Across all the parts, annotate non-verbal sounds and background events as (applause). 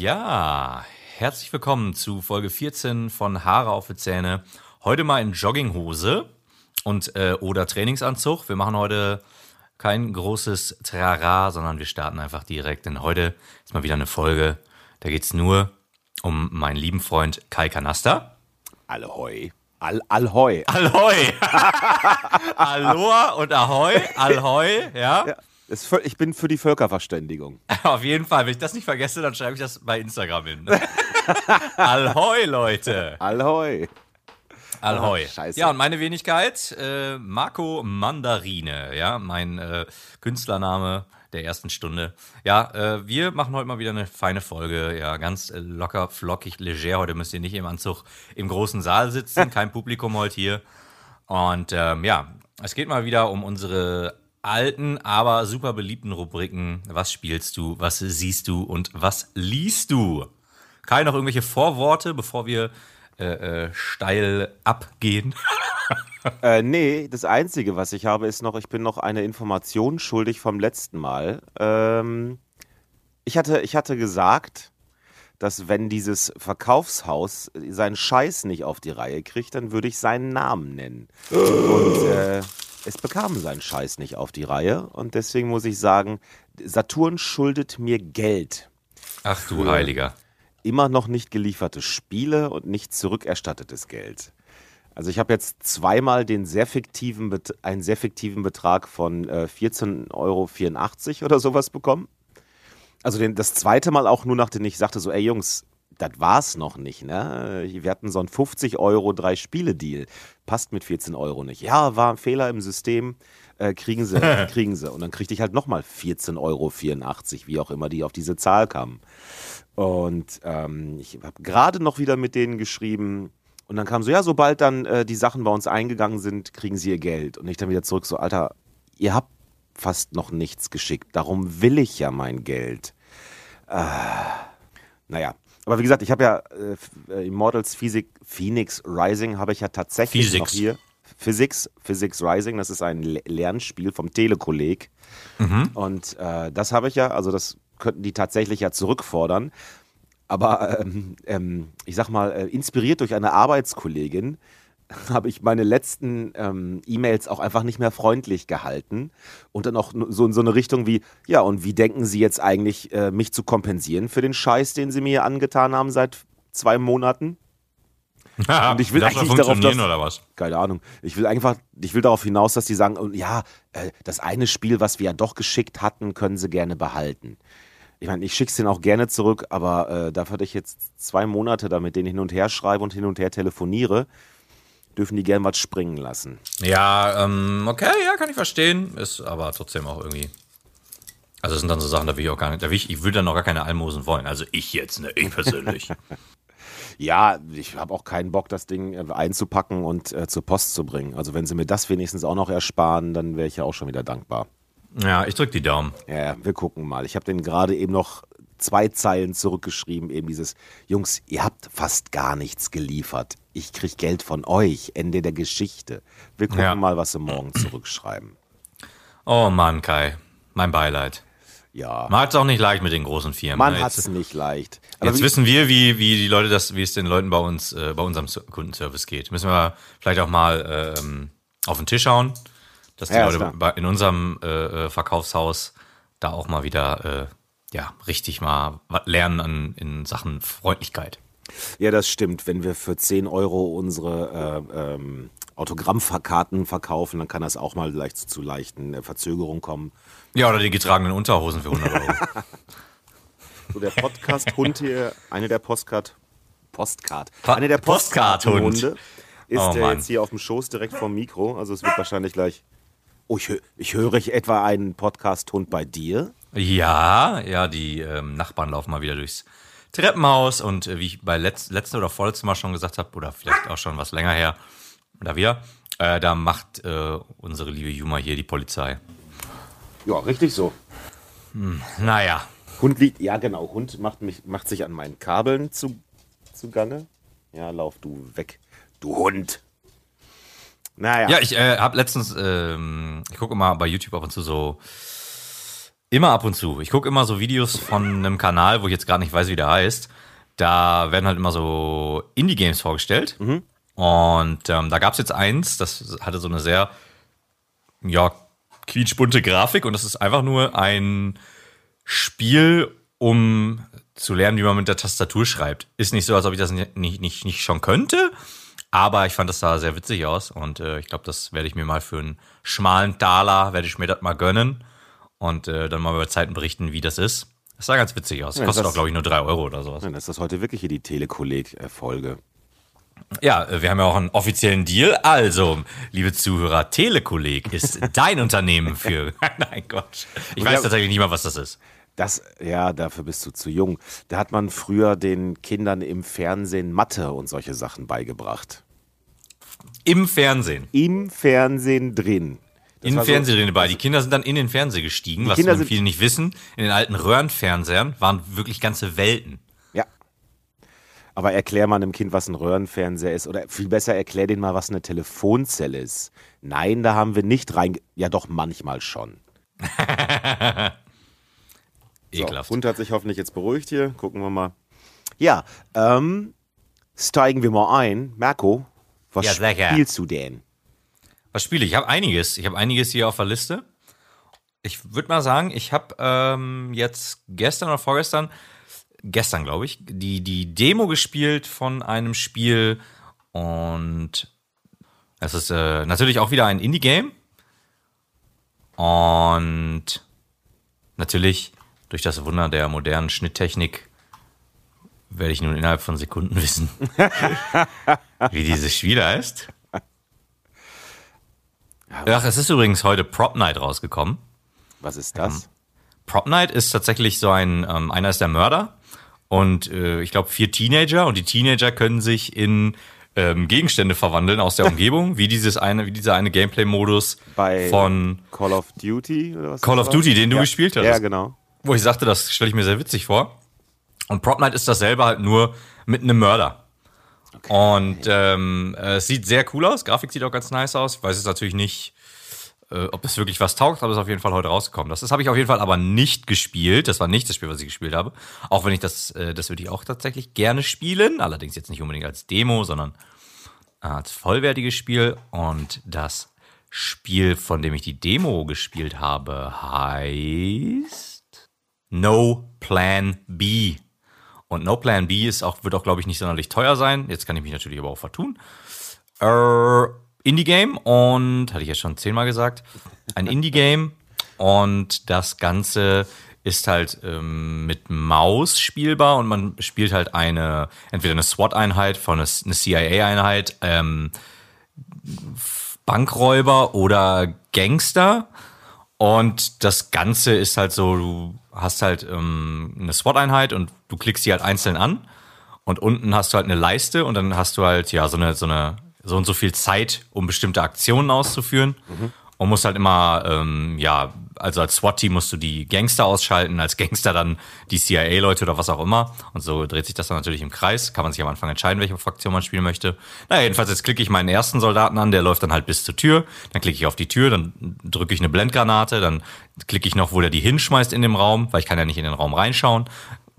Ja, herzlich willkommen zu Folge 14 von Haare auf die Zähne. Heute mal in Jogginghose und äh, oder Trainingsanzug. Wir machen heute kein großes Trara, sondern wir starten einfach direkt. Denn heute ist mal wieder eine Folge, da geht es nur um meinen lieben Freund Kai Kanaster. Allhoi. Al Allhoi. Allhoi. (laughs) Aloha und Ahoi. Allhoi, ja. ja. ich bin für die Völkerverständigung. (laughs) Auf jeden Fall. Wenn ich das nicht vergesse, dann schreibe ich das bei Instagram hin. (laughs) Allhoi, Leute. Allhoi. Ah, scheiße. Ja, und meine Wenigkeit, äh, Marco Mandarine, ja, mein äh, Künstlername der ersten Stunde. Ja, äh, wir machen heute mal wieder eine feine Folge. Ja, ganz locker, flockig, leger. Heute müsst ihr nicht im Anzug im großen Saal sitzen, (laughs) kein Publikum heute hier. Und ähm, ja, es geht mal wieder um unsere alten, aber super beliebten Rubriken. Was spielst du, was siehst du und was liest du? Kai, noch irgendwelche Vorworte, bevor wir äh, äh, steil abgehen? (laughs) (laughs) äh, nee, das Einzige, was ich habe, ist noch, ich bin noch eine Information schuldig vom letzten Mal. Ähm, ich, hatte, ich hatte gesagt, dass wenn dieses Verkaufshaus seinen Scheiß nicht auf die Reihe kriegt, dann würde ich seinen Namen nennen. Und äh, es bekam seinen Scheiß nicht auf die Reihe. Und deswegen muss ich sagen, Saturn schuldet mir Geld. Ach du Heiliger immer noch nicht gelieferte Spiele und nicht zurückerstattetes Geld. Also ich habe jetzt zweimal den sehr fiktiven, einen sehr fiktiven Betrag von äh, 14,84 Euro oder sowas bekommen. Also den, das zweite Mal auch nur, nachdem ich sagte so, ey Jungs, das war's noch nicht, ne? Wir hatten so einen 50 Euro drei Spiele Deal. Passt mit 14 Euro nicht. Ja, war ein Fehler im System. Äh, kriegen sie, (laughs) kriegen sie. Und dann kriegte ich halt nochmal 14,84 Euro, wie auch immer die auf diese Zahl kamen. Und ähm, ich habe gerade noch wieder mit denen geschrieben. Und dann kam so, ja, sobald dann äh, die Sachen bei uns eingegangen sind, kriegen sie ihr Geld. Und ich dann wieder zurück, so, Alter, ihr habt fast noch nichts geschickt. Darum will ich ja mein Geld. Äh, naja, aber wie gesagt, ich habe ja äh, Immortals Physik, Phoenix Rising habe ich ja tatsächlich Physics. noch hier. Physics, Physics Rising, das ist ein Lernspiel vom Telekolleg. Mhm. Und äh, das habe ich ja, also das könnten die tatsächlich ja zurückfordern. Aber ähm, ähm, ich sag mal, äh, inspiriert durch eine Arbeitskollegin (laughs) habe ich meine letzten ähm, E-Mails auch einfach nicht mehr freundlich gehalten und dann auch so in so eine Richtung wie, ja, und wie denken Sie jetzt eigentlich, äh, mich zu kompensieren für den Scheiß, den Sie mir angetan haben seit zwei Monaten? (laughs) und ich will eigentlich darauf, dass, oder was? Keine Ahnung. Ich will einfach, ich will darauf hinaus, dass die sagen, ja, äh, das eine Spiel, was wir ja doch geschickt hatten, können Sie gerne behalten ich meine, ich schicke es denen auch gerne zurück, aber äh, dafür, dass ich jetzt zwei Monate da mit denen hin und her schreibe und hin und her telefoniere, dürfen die gern was springen lassen. Ja, ähm, okay, ja, kann ich verstehen. Ist aber trotzdem auch irgendwie. Also es sind dann so Sachen, da will ich auch gar nicht, da will ich, ich will dann noch gar keine Almosen wollen. Also ich jetzt, ne, ich persönlich. (laughs) ja, ich habe auch keinen Bock, das Ding äh, einzupacken und äh, zur Post zu bringen. Also wenn sie mir das wenigstens auch noch ersparen, dann wäre ich ja auch schon wieder dankbar. Ja, ich drück die Daumen. Ja, wir gucken mal. Ich habe den gerade eben noch zwei Zeilen zurückgeschrieben, eben dieses, Jungs, ihr habt fast gar nichts geliefert. Ich krieg Geld von euch. Ende der Geschichte. Wir gucken ja. mal, was sie morgen zurückschreiben. Oh Mann, Kai. Mein Beileid. Ja. Man hat es auch nicht leicht mit den großen Firmen. Man ne? hat es nicht leicht. Aber jetzt wissen wir, wie, wie die Leute das, wie es den Leuten bei uns, äh, bei unserem Kundenservice geht. Müssen wir vielleicht auch mal ähm, auf den Tisch hauen dass die ja, Leute in unserem äh, äh, Verkaufshaus da auch mal wieder äh, ja richtig mal lernen an, in Sachen Freundlichkeit. Ja, das stimmt. Wenn wir für 10 Euro unsere äh, ähm, Autogrammkarten verkaufen, dann kann das auch mal leicht zu leichten äh, Verzögerungen kommen. Ja, oder die getragenen Unterhosen für 100 Euro. (laughs) so, der Podcast-Hund hier, eine der Postcard, Postcard, eine der Postcard-Hunde ist oh, der jetzt hier auf dem Schoß direkt vom Mikro. Also es wird wahrscheinlich gleich Oh, ich, ich höre ich etwa einen Podcast-Hund bei dir? Ja, ja, die ähm, Nachbarn laufen mal wieder durchs Treppenhaus und äh, wie ich bei letz, letzten oder vorletzten Mal schon gesagt habe, oder vielleicht auch schon was länger her, da wir, äh, da macht äh, unsere liebe Juma hier die Polizei. Ja, richtig so. Hm, naja. Hund liegt, ja genau, Hund macht, mich, macht sich an meinen Kabeln zu, zu Gange. Ja, lauf du weg, du Hund. Naja. Ja, ich äh, habe letztens, ähm, ich gucke immer bei YouTube ab und zu so, immer ab und zu. Ich gucke immer so Videos von einem Kanal, wo ich jetzt gerade nicht weiß, wie der heißt. Da werden halt immer so Indie-Games vorgestellt. Mhm. Und ähm, da gab es jetzt eins, das hatte so eine sehr, ja, quietschbunte Grafik und das ist einfach nur ein Spiel, um zu lernen, wie man mit der Tastatur schreibt. Ist nicht so, als ob ich das nicht, nicht, nicht schon könnte, aber ich fand das sah sehr witzig aus und äh, ich glaube, das werde ich mir mal für einen schmalen Taler, werde ich mir das mal gönnen und äh, dann mal über Zeiten berichten, wie das ist. Das sah ganz witzig aus. Ja, Kostet auch, glaube ich, nur drei Euro oder sowas. Das ist heute wirklich hier die Telekolleg-Folge. Ja, äh, wir haben ja auch einen offiziellen Deal. Also, liebe Zuhörer, Telekolleg ist (laughs) dein Unternehmen für. Nein, Gott. Ich weiß tatsächlich nicht mal, was das ist. Das, ja, dafür bist du zu jung. Da hat man früher den Kindern im Fernsehen Mathe und solche Sachen beigebracht. Im Fernsehen? Im Fernsehen drin. Das in den Fernseher so, dabei. Die Kinder sind dann in den Fernseher gestiegen, was Kinder viele nicht wissen. In den alten Röhrenfernsehern waren wirklich ganze Welten. Ja. Aber erklär mal einem Kind, was ein Röhrenfernseher ist. Oder viel besser, erklär denen mal, was eine Telefonzelle ist. Nein, da haben wir nicht rein. Ja, doch, manchmal schon. (laughs) Ekelhaft. So, Hund hat sich hoffentlich jetzt beruhigt hier. Gucken wir mal. Ja, ähm, steigen wir mal ein. Marco, was ja, spielst du denn? Was spiele ich? Ich habe einiges. Ich habe einiges hier auf der Liste. Ich würde mal sagen, ich habe ähm, jetzt gestern oder vorgestern, gestern glaube ich, die, die Demo gespielt von einem Spiel und es ist äh, natürlich auch wieder ein Indie-Game. Und natürlich durch das Wunder der modernen Schnitttechnik werde ich nun innerhalb von Sekunden (laughs) wissen, wie dieses Spiel heißt. Ach, es ist übrigens heute Prop Night rausgekommen. Was ist das? Ähm, Prop Night ist tatsächlich so ein, ähm, einer ist der Mörder und äh, ich glaube vier Teenager und die Teenager können sich in ähm, Gegenstände verwandeln aus der (laughs) Umgebung, wie dieses eine, wie dieser eine Gameplay-Modus von Call of Duty oder was? Call of Duty, den du ja. gespielt hast. Ja, genau. Wo ich sagte, das stelle ich mir sehr witzig vor. Und Prop Night ist dasselbe halt nur mit einem Mörder. Okay. Und ähm, es sieht sehr cool aus. Grafik sieht auch ganz nice aus. Ich weiß jetzt natürlich nicht, äh, ob es wirklich was taugt, aber es ist auf jeden Fall heute rausgekommen. Das, das habe ich auf jeden Fall aber nicht gespielt. Das war nicht das Spiel, was ich gespielt habe. Auch wenn ich das, äh, das würde ich auch tatsächlich gerne spielen. Allerdings jetzt nicht unbedingt als Demo, sondern als vollwertiges Spiel. Und das Spiel, von dem ich die Demo gespielt habe, heißt No Plan B. Und No Plan B ist auch, wird auch, glaube ich, nicht sonderlich teuer sein. Jetzt kann ich mich natürlich aber auch vertun. Äh, Indie-Game und, hatte ich ja schon zehnmal gesagt, ein Indie-Game und das Ganze ist halt ähm, mit Maus spielbar und man spielt halt eine, entweder eine SWAT-Einheit von eine, eine CIA-Einheit, ähm, Bankräuber oder Gangster. Und das Ganze ist halt so, du hast halt ähm, eine SWAT-Einheit und du klickst die halt einzeln an. Und unten hast du halt eine Leiste und dann hast du halt, ja, so eine, so eine, so und so viel Zeit, um bestimmte Aktionen auszuführen. Mhm. Und musst halt immer, ähm, ja, also als SWAT-Team musst du die Gangster ausschalten, als Gangster dann die CIA-Leute oder was auch immer. Und so dreht sich das dann natürlich im Kreis. Kann man sich am Anfang entscheiden, welche Fraktion man spielen möchte. Naja, jedenfalls jetzt klicke ich meinen ersten Soldaten an, der läuft dann halt bis zur Tür. Dann klicke ich auf die Tür, dann drücke ich eine Blendgranate, dann klicke ich noch, wo der die hinschmeißt in dem Raum, weil ich kann ja nicht in den Raum reinschauen.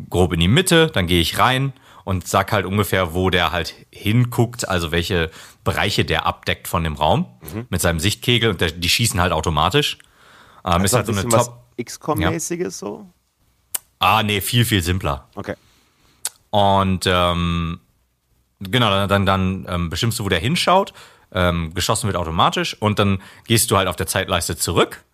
Grob in die Mitte, dann gehe ich rein und sag halt ungefähr, wo der halt hinguckt, also welche Bereiche der abdeckt von dem Raum mhm. mit seinem Sichtkegel und der, die schießen halt automatisch. Ähm, ist halt so eine Top. XCOM-mäßiges ja. so? Ah, nee, viel, viel simpler. Okay. Und ähm, genau, dann, dann, ähm, bestimmst du, wo der hinschaut. Ähm, geschossen wird automatisch und dann gehst du halt auf der Zeitleiste zurück.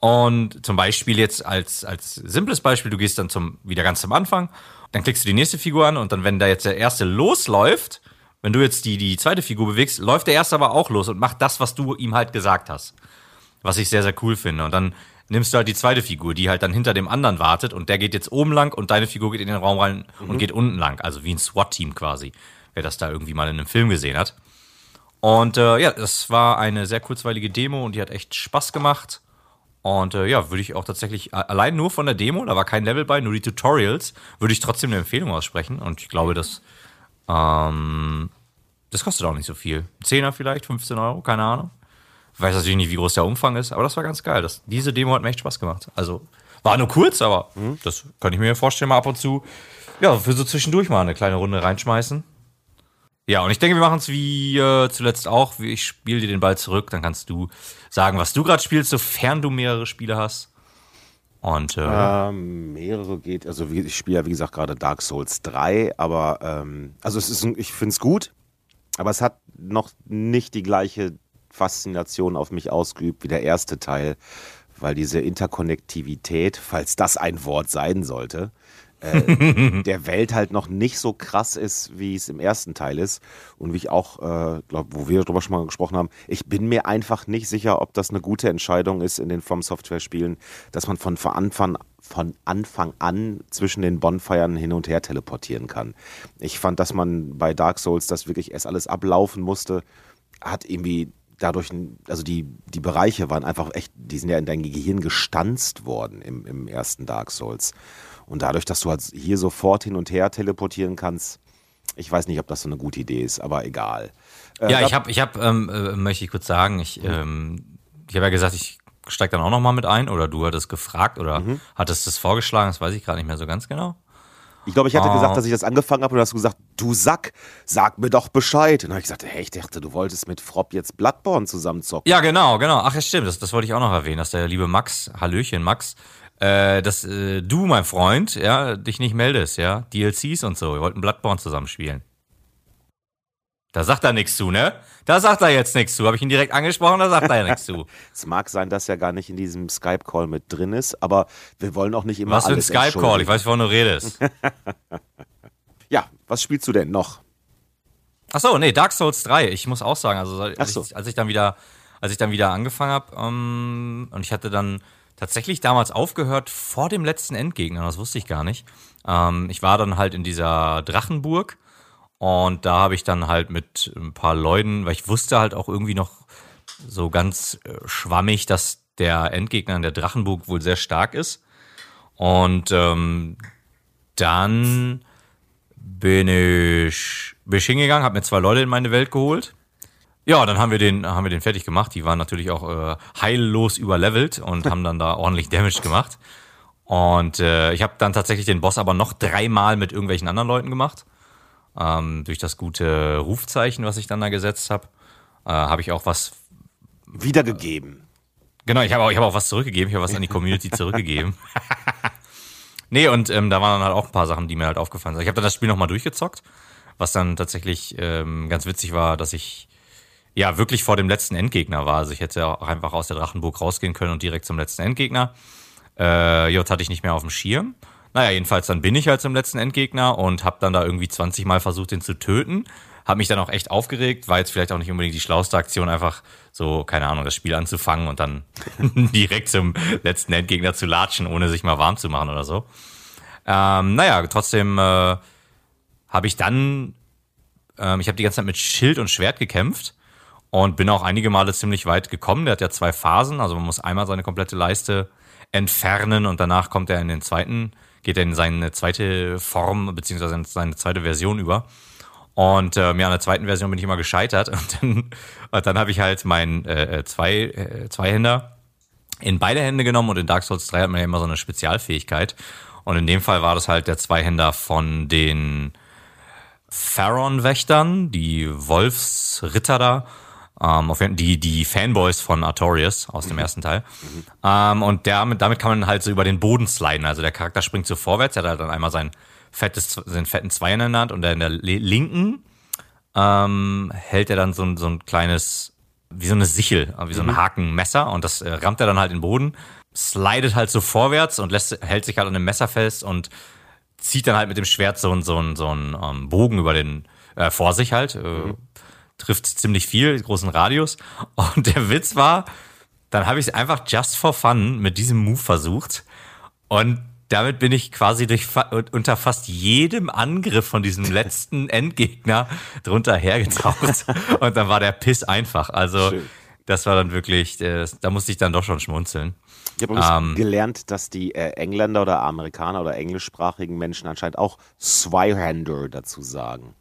Und zum Beispiel jetzt als, als simples Beispiel, du gehst dann zum, wieder ganz zum Anfang, dann klickst du die nächste Figur an und dann, wenn da jetzt der erste losläuft, wenn du jetzt die, die zweite Figur bewegst, läuft der erste aber auch los und macht das, was du ihm halt gesagt hast. Was ich sehr, sehr cool finde. Und dann nimmst du halt die zweite Figur, die halt dann hinter dem anderen wartet und der geht jetzt oben lang und deine Figur geht in den Raum rein mhm. und geht unten lang. Also wie ein SWAT-Team quasi. Wer das da irgendwie mal in einem Film gesehen hat. Und äh, ja, das war eine sehr kurzweilige Demo und die hat echt Spaß gemacht. Und äh, ja, würde ich auch tatsächlich, allein nur von der Demo, da war kein Level bei, nur die Tutorials, würde ich trotzdem eine Empfehlung aussprechen. Und ich glaube, das ähm, das kostet auch nicht so viel. Zehner vielleicht, 15 Euro, keine Ahnung. Ich weiß natürlich nicht, wie groß der Umfang ist, aber das war ganz geil. Das, diese Demo hat mir echt Spaß gemacht. Also war nur kurz, aber mhm. das kann ich mir vorstellen, mal ab und zu, ja, für so zwischendurch mal eine kleine Runde reinschmeißen. Ja, und ich denke, wir machen es wie äh, zuletzt auch. Ich spiele dir den Ball zurück, dann kannst du sagen, was du gerade spielst, sofern du mehrere Spiele hast. Und, äh, ähm, mehrere geht, also ich spiele ja wie gesagt gerade Dark Souls 3, aber ähm, also es ist, ich finde es gut, aber es hat noch nicht die gleiche Faszination auf mich ausgeübt wie der erste Teil, weil diese Interkonnektivität, falls das ein Wort sein sollte, äh, (laughs) der Welt halt noch nicht so krass ist, wie es im ersten Teil ist. Und wie ich auch, äh, glaube, wo wir darüber schon mal gesprochen haben, ich bin mir einfach nicht sicher, ob das eine gute Entscheidung ist in den From Software Spielen, dass man von Anfang, von Anfang an zwischen den Bonfiren hin und her teleportieren kann. Ich fand, dass man bei Dark Souls das wirklich erst alles ablaufen musste, hat irgendwie dadurch, also die, die Bereiche waren einfach echt, die sind ja in dein Gehirn gestanzt worden im, im ersten Dark Souls. Und dadurch, dass du halt hier sofort hin und her teleportieren kannst, ich weiß nicht, ob das so eine gute Idee ist, aber egal. Äh, ja, ich habe, ich hab, ähm, äh, möchte ich kurz sagen, ich, mhm. ähm, ich habe ja gesagt, ich steige dann auch nochmal mit ein oder du hattest gefragt oder mhm. hattest das vorgeschlagen, das weiß ich gerade nicht mehr so ganz genau. Ich glaube, ich hatte oh. gesagt, dass ich das angefangen habe und hast du gesagt, du Sack, sag mir doch Bescheid. Und dann habe ich gesagt, hey, ich dachte, du wolltest mit Fropp jetzt Bloodborne zusammenzocken. Ja, genau, genau. Ach, ja, stimmt, das, das wollte ich auch noch erwähnen, dass der liebe Max, Hallöchen Max, äh, dass äh, du, mein Freund, ja, dich nicht meldest, ja. DLCs und so. Wir wollten Bloodborne zusammenspielen. Da sagt er nichts zu, ne? Da sagt er jetzt nichts zu. Habe ich ihn direkt angesprochen, da sagt er ja (laughs) nichts zu. es mag sein, dass er gar nicht in diesem Skype-Call mit drin ist, aber wir wollen auch nicht immer was für ein Skype-Call? Ich weiß, wovon du redest. (laughs) ja, was spielst du denn noch? Ach so, nee, Dark Souls 3. Ich muss auch sagen, also als, so. ich, als ich, dann wieder, als ich dann wieder angefangen habe ähm, und ich hatte dann tatsächlich damals aufgehört vor dem letzten Endgegner, das wusste ich gar nicht. Ähm, ich war dann halt in dieser Drachenburg und da habe ich dann halt mit ein paar Leuten, weil ich wusste halt auch irgendwie noch so ganz äh, schwammig, dass der Endgegner in der Drachenburg wohl sehr stark ist. Und ähm, dann bin ich, bin ich hingegangen, habe mir zwei Leute in meine Welt geholt ja, dann haben wir den, haben wir den fertig gemacht. Die waren natürlich auch äh, heillos überlevelt und haben dann da ordentlich Damage gemacht. Und äh, ich habe dann tatsächlich den Boss aber noch dreimal mit irgendwelchen anderen Leuten gemacht. Ähm, durch das gute Rufzeichen, was ich dann da gesetzt habe, äh, habe ich auch was wiedergegeben. Genau, ich habe auch, ich hab auch was zurückgegeben. Ich habe was an die Community (laughs) zurückgegeben. nee, und ähm, da waren dann halt auch ein paar Sachen, die mir halt aufgefallen sind. Ich habe dann das Spiel nochmal durchgezockt, was dann tatsächlich ähm, ganz witzig war, dass ich ja wirklich vor dem letzten Endgegner war. Also ich hätte auch einfach aus der Drachenburg rausgehen können und direkt zum letzten Endgegner. Äh, J hatte ich nicht mehr auf dem Schirm. Naja, jedenfalls dann bin ich halt zum letzten Endgegner und habe dann da irgendwie 20 Mal versucht, den zu töten. Hab mich dann auch echt aufgeregt, war jetzt vielleicht auch nicht unbedingt die schlauste Aktion, einfach so, keine Ahnung, das Spiel anzufangen und dann (laughs) direkt zum letzten Endgegner zu latschen, ohne sich mal warm zu machen oder so. Ähm, naja, trotzdem äh, habe ich dann, ähm, ich habe die ganze Zeit mit Schild und Schwert gekämpft und bin auch einige Male ziemlich weit gekommen. Der hat ja zwei Phasen, also man muss einmal seine komplette Leiste entfernen und danach kommt er in den zweiten, geht er in seine zweite Form beziehungsweise in seine zweite Version über. Und äh, ja, an der zweiten Version bin ich immer gescheitert (laughs) und dann, und dann habe ich halt mein äh, äh zwei äh, Zweihänder in beide Hände genommen und in Dark Souls 3 hat man ja immer so eine Spezialfähigkeit. Und in dem Fall war das halt der Zweihänder von den Pharaon-Wächtern, die Wolfsritter da. Ähm, auf, die, die Fanboys von Artorias aus dem mhm. ersten Teil. Mhm. Ähm, und damit, damit kann man halt so über den Boden sliden. Also der Charakter springt so vorwärts, er hat halt dann einmal sein fettes, seinen fetten Zweier in der Hand und in der linken ähm, hält er dann so, ein so ein kleines, wie so eine Sichel, wie so ein mhm. Hakenmesser und das äh, rammt er dann halt in den Boden, slidet halt so vorwärts und lässt, hält sich halt an dem Messer fest und zieht dann halt mit dem Schwert so, so, so, so einen ähm, Bogen über den, äh, vor sich halt. Äh, mhm trifft ziemlich viel, großen Radius. Und der Witz war, dann habe ich es einfach just for fun mit diesem Move versucht. Und damit bin ich quasi durch unter fast jedem Angriff von diesem (laughs) letzten Endgegner drunter hergetaucht. (laughs) Und dann war der Piss einfach. Also Schön. das war dann wirklich, äh, da musste ich dann doch schon schmunzeln. Ich habe ähm, gelernt, dass die äh, Engländer oder Amerikaner oder englischsprachigen Menschen anscheinend auch Zweihander dazu sagen.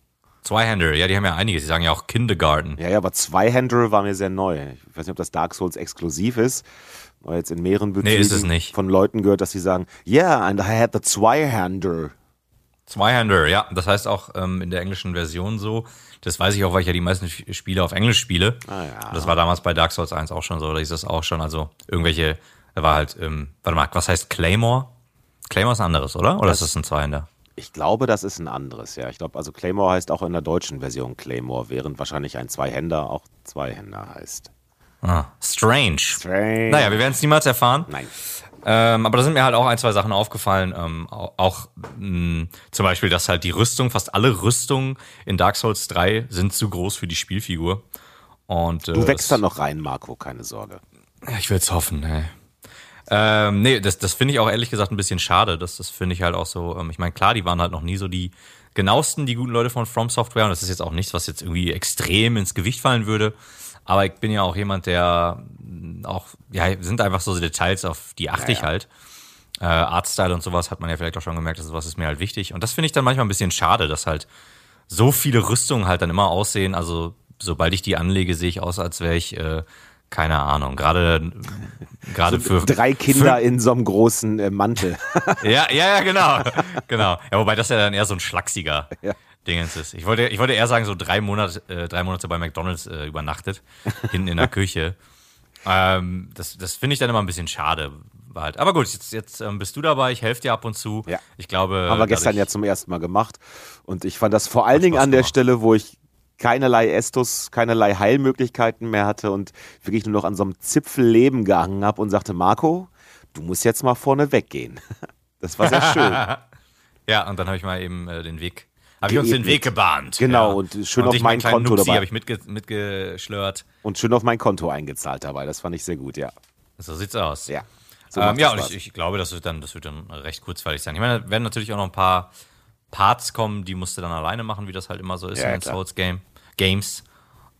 Zweihander, ja, die haben ja einiges. Die sagen ja auch Kindergarten. Ja, ja, aber Zweihander war mir sehr neu. Ich weiß nicht, ob das Dark Souls exklusiv ist. Aber jetzt in mehreren Bezügen nee, ist es nicht. von Leuten gehört, dass sie sagen, yeah, and I had the Zweihander. Zweihander, ja. Das heißt auch ähm, in der englischen Version so. Das weiß ich auch, weil ich ja die meisten Spiele auf Englisch spiele. Ah, ja. Das war damals bei Dark Souls 1 auch schon so. Da ist das auch schon. Also irgendwelche, da war halt, ähm, warte mal, was heißt Claymore? Claymore ist ein anderes, oder? Oder das, ist das ein Zweihänder? Ich glaube, das ist ein anderes, ja. Ich glaube, also Claymore heißt auch in der deutschen Version Claymore, während wahrscheinlich ein Zweihänder auch Zweihänder heißt. Ah, strange. Strange. Naja, wir werden es niemals erfahren. Nein. Ähm, aber da sind mir halt auch ein, zwei Sachen aufgefallen. Ähm, auch mh, zum Beispiel, dass halt die Rüstung, fast alle Rüstungen in Dark Souls 3 sind zu groß für die Spielfigur. Und, äh, du wächst dann noch rein, Marco, keine Sorge. Ich will es hoffen, ey. Ähm, nee, das, das finde ich auch ehrlich gesagt ein bisschen schade. Das, das finde ich halt auch so. Ähm, ich meine, klar, die waren halt noch nie so die genauesten, die guten Leute von From Software. Und das ist jetzt auch nichts, was jetzt irgendwie extrem ins Gewicht fallen würde. Aber ich bin ja auch jemand, der auch, ja, sind einfach so Details, auf die achte ja, ich halt. Äh, Artstyle und sowas hat man ja vielleicht auch schon gemerkt, dass sowas ist mir halt wichtig. Und das finde ich dann manchmal ein bisschen schade, dass halt so viele Rüstungen halt dann immer aussehen. Also, sobald ich die anlege, sehe ich aus, als wäre ich äh, keine Ahnung, gerade gerade so für drei Kinder für, in so einem großen äh, Mantel. (laughs) ja, ja, ja, genau, (laughs) genau. Ja, wobei das ja dann eher so ein schlachsiger ja. Dingens ist. Ich wollte, ich wollte eher sagen, so drei Monate, äh, drei Monate bei McDonald's äh, übernachtet, (laughs) hinten in der Küche. Ähm, das das finde ich dann immer ein bisschen schade. Halt. Aber gut, jetzt, jetzt ähm, bist du dabei, ich helfe dir ab und zu. Ja. Ich glaube. Haben wir gestern ja zum ersten Mal gemacht. Und ich fand das vor allen Dingen an der Stelle, wo ich keinerlei Estus, keinerlei Heilmöglichkeiten mehr hatte und wirklich nur noch an so einem Zipfel Leben gehangen habe und sagte, Marco, du musst jetzt mal vorne weggehen. (laughs) Das war sehr schön. (laughs) ja, und dann habe ich mal eben äh, den Weg, habe ich uns den Weg gebahnt. Genau, ja. und schön und auf mein Konto Nupsi dabei. habe ich mitge mitgeschlört. Und schön auf mein Konto eingezahlt dabei, das fand ich sehr gut, ja. So sieht's aus. Ja. So ähm, ja, und ich, ich, glaube, das wird, dann, das wird dann recht kurzweilig sein. Ich meine, da werden natürlich auch noch ein paar Parts kommen, die musst du dann alleine machen, wie das halt immer so ist ja, in den Souls Game, Games.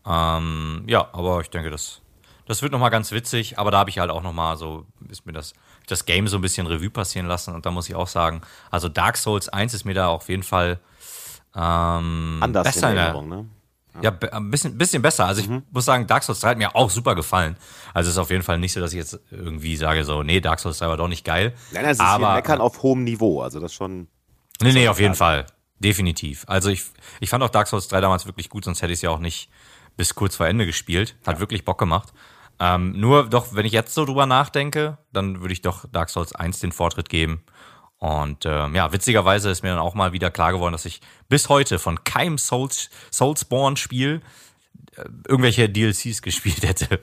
Ähm, ja, aber ich denke, das, das wird nochmal ganz witzig, aber da habe ich halt auch nochmal so, ist mir das, das Game so ein bisschen Revue passieren lassen und da muss ich auch sagen, also Dark Souls 1 ist mir da auf jeden Fall ähm, Anders besser in Erinnerung, ne? Ja, ein bisschen, bisschen besser. Also ich mhm. muss sagen, Dark Souls 3 hat mir auch super gefallen. Also es ist auf jeden Fall nicht so, dass ich jetzt irgendwie sage so, nee, Dark Souls 3 war doch nicht geil. Nein, nein, es ist aber, Meckern auf hohem Niveau. Also das schon. Nee, nee, auf jeden Fall. Definitiv. Also ich, ich fand auch Dark Souls 3 damals wirklich gut, sonst hätte ich es ja auch nicht bis kurz vor Ende gespielt. Hat ja. wirklich Bock gemacht. Ähm, nur doch, wenn ich jetzt so drüber nachdenke, dann würde ich doch Dark Souls 1 den Vortritt geben. Und ähm, ja, witzigerweise ist mir dann auch mal wieder klar geworden, dass ich bis heute von keinem Souls, Soulsborne-Spiel äh, irgendwelche DLCs (laughs) gespielt hätte.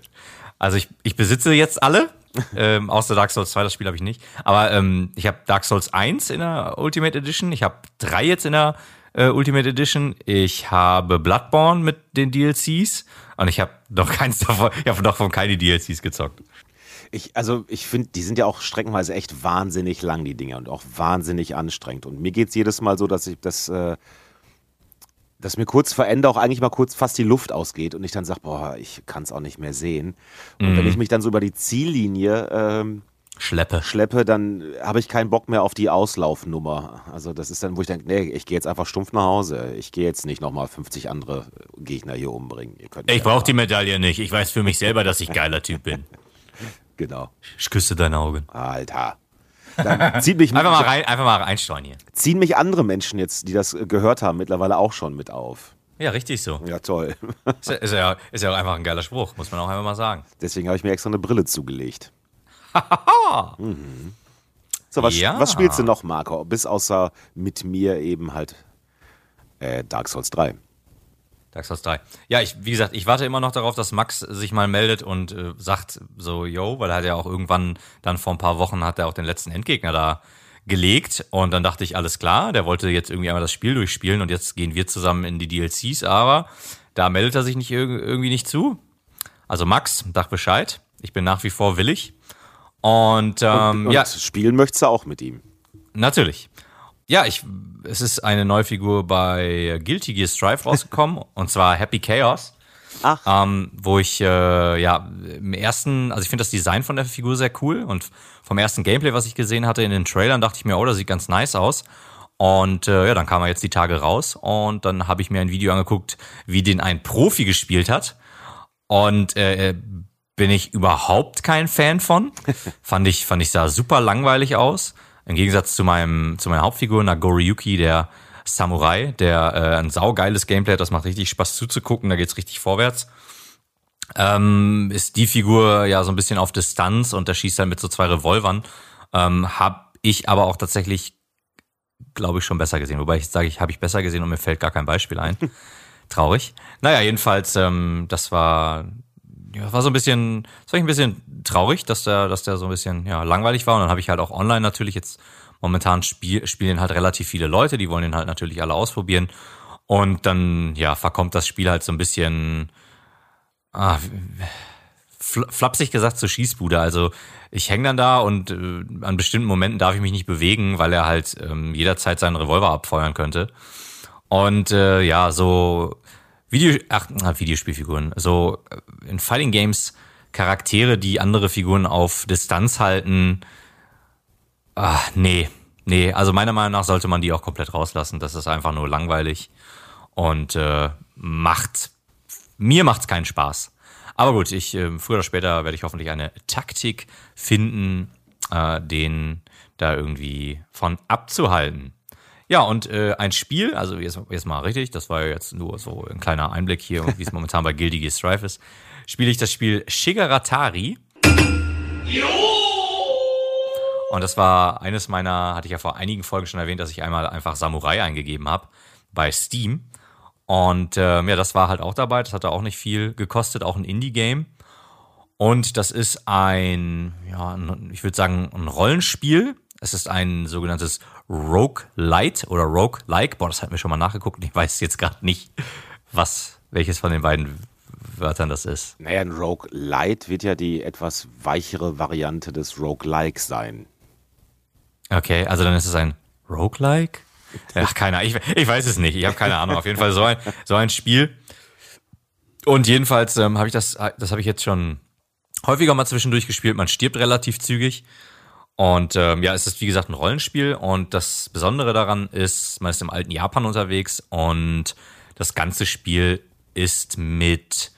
Also ich, ich besitze jetzt alle, ähm, außer Dark Souls 2, das Spiel habe ich nicht. Aber ähm, ich habe Dark Souls 1 in der Ultimate Edition, ich habe 3 jetzt in der äh, Ultimate Edition, ich habe Bloodborne mit den DLCs und ich habe noch (laughs) keins davon, ich habe noch von keine DLCs gezockt. Ich, also ich finde, die sind ja auch streckenweise echt wahnsinnig lang, die Dinger, und auch wahnsinnig anstrengend. Und mir geht es jedes Mal so, dass ich das, äh, dass mir kurz vor Ende auch eigentlich mal kurz fast die Luft ausgeht und ich dann sage, boah, ich kann es auch nicht mehr sehen. Und mhm. wenn ich mich dann so über die Ziellinie ähm, schleppe, schleppe dann habe ich keinen Bock mehr auf die Auslaufnummer. Also das ist dann, wo ich denke, nee, ich gehe jetzt einfach stumpf nach Hause. Ich gehe jetzt nicht nochmal 50 andere Gegner hier umbringen. ich brauche die Medaille nicht. Ich weiß für mich selber, dass ich geiler Typ bin. (laughs) Genau. Ich küsse deine Augen. Alter. (laughs) Zieht mich einfach mal rein, einfach mal einsteuern hier. Ziehen mich andere Menschen jetzt, die das gehört haben, mittlerweile auch schon mit auf. Ja, richtig so. Ja, toll. Ist ja, ist ja, ist ja auch einfach ein geiler Spruch, muss man auch einfach mal sagen. Deswegen habe ich mir extra eine Brille zugelegt. (laughs) mhm. So, was, ja. was spielst du noch, Marco? Bis außer mit mir eben halt äh, Dark Souls 3. Dark Souls 3. Ja, ich, wie gesagt, ich warte immer noch darauf, dass Max sich mal meldet und äh, sagt so, yo, weil er hat ja auch irgendwann dann vor ein paar Wochen hat er auch den letzten Endgegner da gelegt und dann dachte ich, alles klar, der wollte jetzt irgendwie einmal das Spiel durchspielen und jetzt gehen wir zusammen in die DLCs, aber da meldet er sich nicht irgendwie nicht zu. Also Max, sag Bescheid. Ich bin nach wie vor willig. Und, ähm, und, und ja. Spielen möchtest du auch mit ihm. Natürlich. Ja, ich, es ist eine neue Figur bei Guilty Gear Strive rausgekommen (laughs) und zwar Happy Chaos. Ach. Ähm, wo ich äh, ja im ersten, also ich finde das Design von der Figur sehr cool und vom ersten Gameplay, was ich gesehen hatte in den Trailern, dachte ich mir, oh, das sieht ganz nice aus. Und äh, ja, dann kam er jetzt die Tage raus und dann habe ich mir ein Video angeguckt, wie den ein Profi gespielt hat. Und äh, bin ich überhaupt kein Fan von. (laughs) fand ich, fand ich sah super langweilig aus. Im Gegensatz zu meinem, zu meiner Hauptfigur, Nagoriyuki, der Samurai, der äh, ein saugeiles Gameplay hat, das macht richtig Spaß zuzugucken, da geht's richtig vorwärts. Ähm, ist die Figur ja so ein bisschen auf Distanz und der schießt dann mit so zwei Revolvern. Ähm, hab ich aber auch tatsächlich, glaube ich, schon besser gesehen. Wobei ich sage, ich habe ich besser gesehen und mir fällt gar kein Beispiel ein. (laughs) Traurig. Naja, jedenfalls, ähm, das war ja, war so ein bisschen, war ich ein bisschen traurig, dass der, dass der so ein bisschen ja, langweilig war. Und dann habe ich halt auch online natürlich jetzt momentan spiel, spielen halt relativ viele Leute, die wollen den halt natürlich alle ausprobieren. Und dann, ja, verkommt das Spiel halt so ein bisschen, ah, flapsig gesagt zur Schießbude. Also ich hänge dann da und äh, an bestimmten Momenten darf ich mich nicht bewegen, weil er halt ähm, jederzeit seinen Revolver abfeuern könnte. Und äh, ja, so Video, ach, Videospielfiguren, so äh, in Fighting Games Charaktere, die andere Figuren auf Distanz halten. Ach, nee, nee, also meiner Meinung nach sollte man die auch komplett rauslassen. Das ist einfach nur langweilig und äh, macht mir macht's keinen Spaß. Aber gut, ich äh, früher oder später werde ich hoffentlich eine Taktik finden, äh, den da irgendwie von abzuhalten. Ja, und äh, ein Spiel, also jetzt, jetzt mal richtig, das war jetzt nur so ein kleiner Einblick hier, wie es momentan bei Guilty Gear Strive ist, spiele ich das Spiel Shigaratari. Und das war eines meiner, hatte ich ja vor einigen Folgen schon erwähnt, dass ich einmal einfach Samurai eingegeben habe bei Steam. Und ähm, ja, das war halt auch dabei. Das hatte auch nicht viel gekostet, auch ein Indie-Game. Und das ist ein, ja, ich würde sagen, ein Rollenspiel. Es ist ein sogenanntes Rogue-Light oder Rogue-like. Boah, das hatten wir schon mal nachgeguckt und ich weiß jetzt gerade nicht, was, welches von den beiden Wörtern das ist. Naja, ein Rogue-Light wird ja die etwas weichere Variante des Rogue-like sein. Okay, also dann ist es ein Rogue-like? (laughs) Ach, keiner. Ich, ich weiß es nicht. Ich habe keine Ahnung. Auf jeden Fall so ein, so ein Spiel. Und jedenfalls ähm, habe ich das, das habe ich jetzt schon häufiger mal zwischendurch gespielt. Man stirbt relativ zügig. Und ähm, ja, es ist wie gesagt ein Rollenspiel und das Besondere daran ist, man ist im alten Japan unterwegs und das ganze Spiel ist mit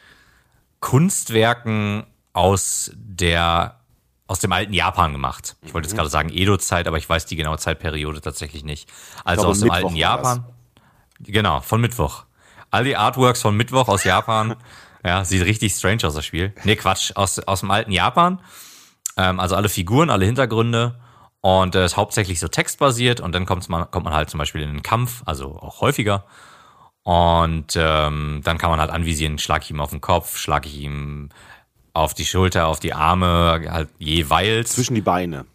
Kunstwerken aus der aus dem alten Japan gemacht. Ich wollte jetzt mhm. gerade sagen Edo-Zeit, aber ich weiß die genaue Zeitperiode tatsächlich nicht. Also aus dem Mittwoch alten Japan. Genau, von Mittwoch. All die Artworks von Mittwoch aus Japan. (laughs) ja, sieht richtig strange aus, das Spiel. Nee, Quatsch, aus, aus dem alten Japan. Ähm, also alle Figuren, alle Hintergründe. Und es äh, ist hauptsächlich so textbasiert und dann kommt man, kommt man halt zum Beispiel in den Kampf, also auch häufiger. Und ähm, dann kann man halt anvisieren, schlag ich ihm auf den Kopf, schlag ich ihm auf die Schulter, auf die Arme, halt jeweils. Zwischen die Beine.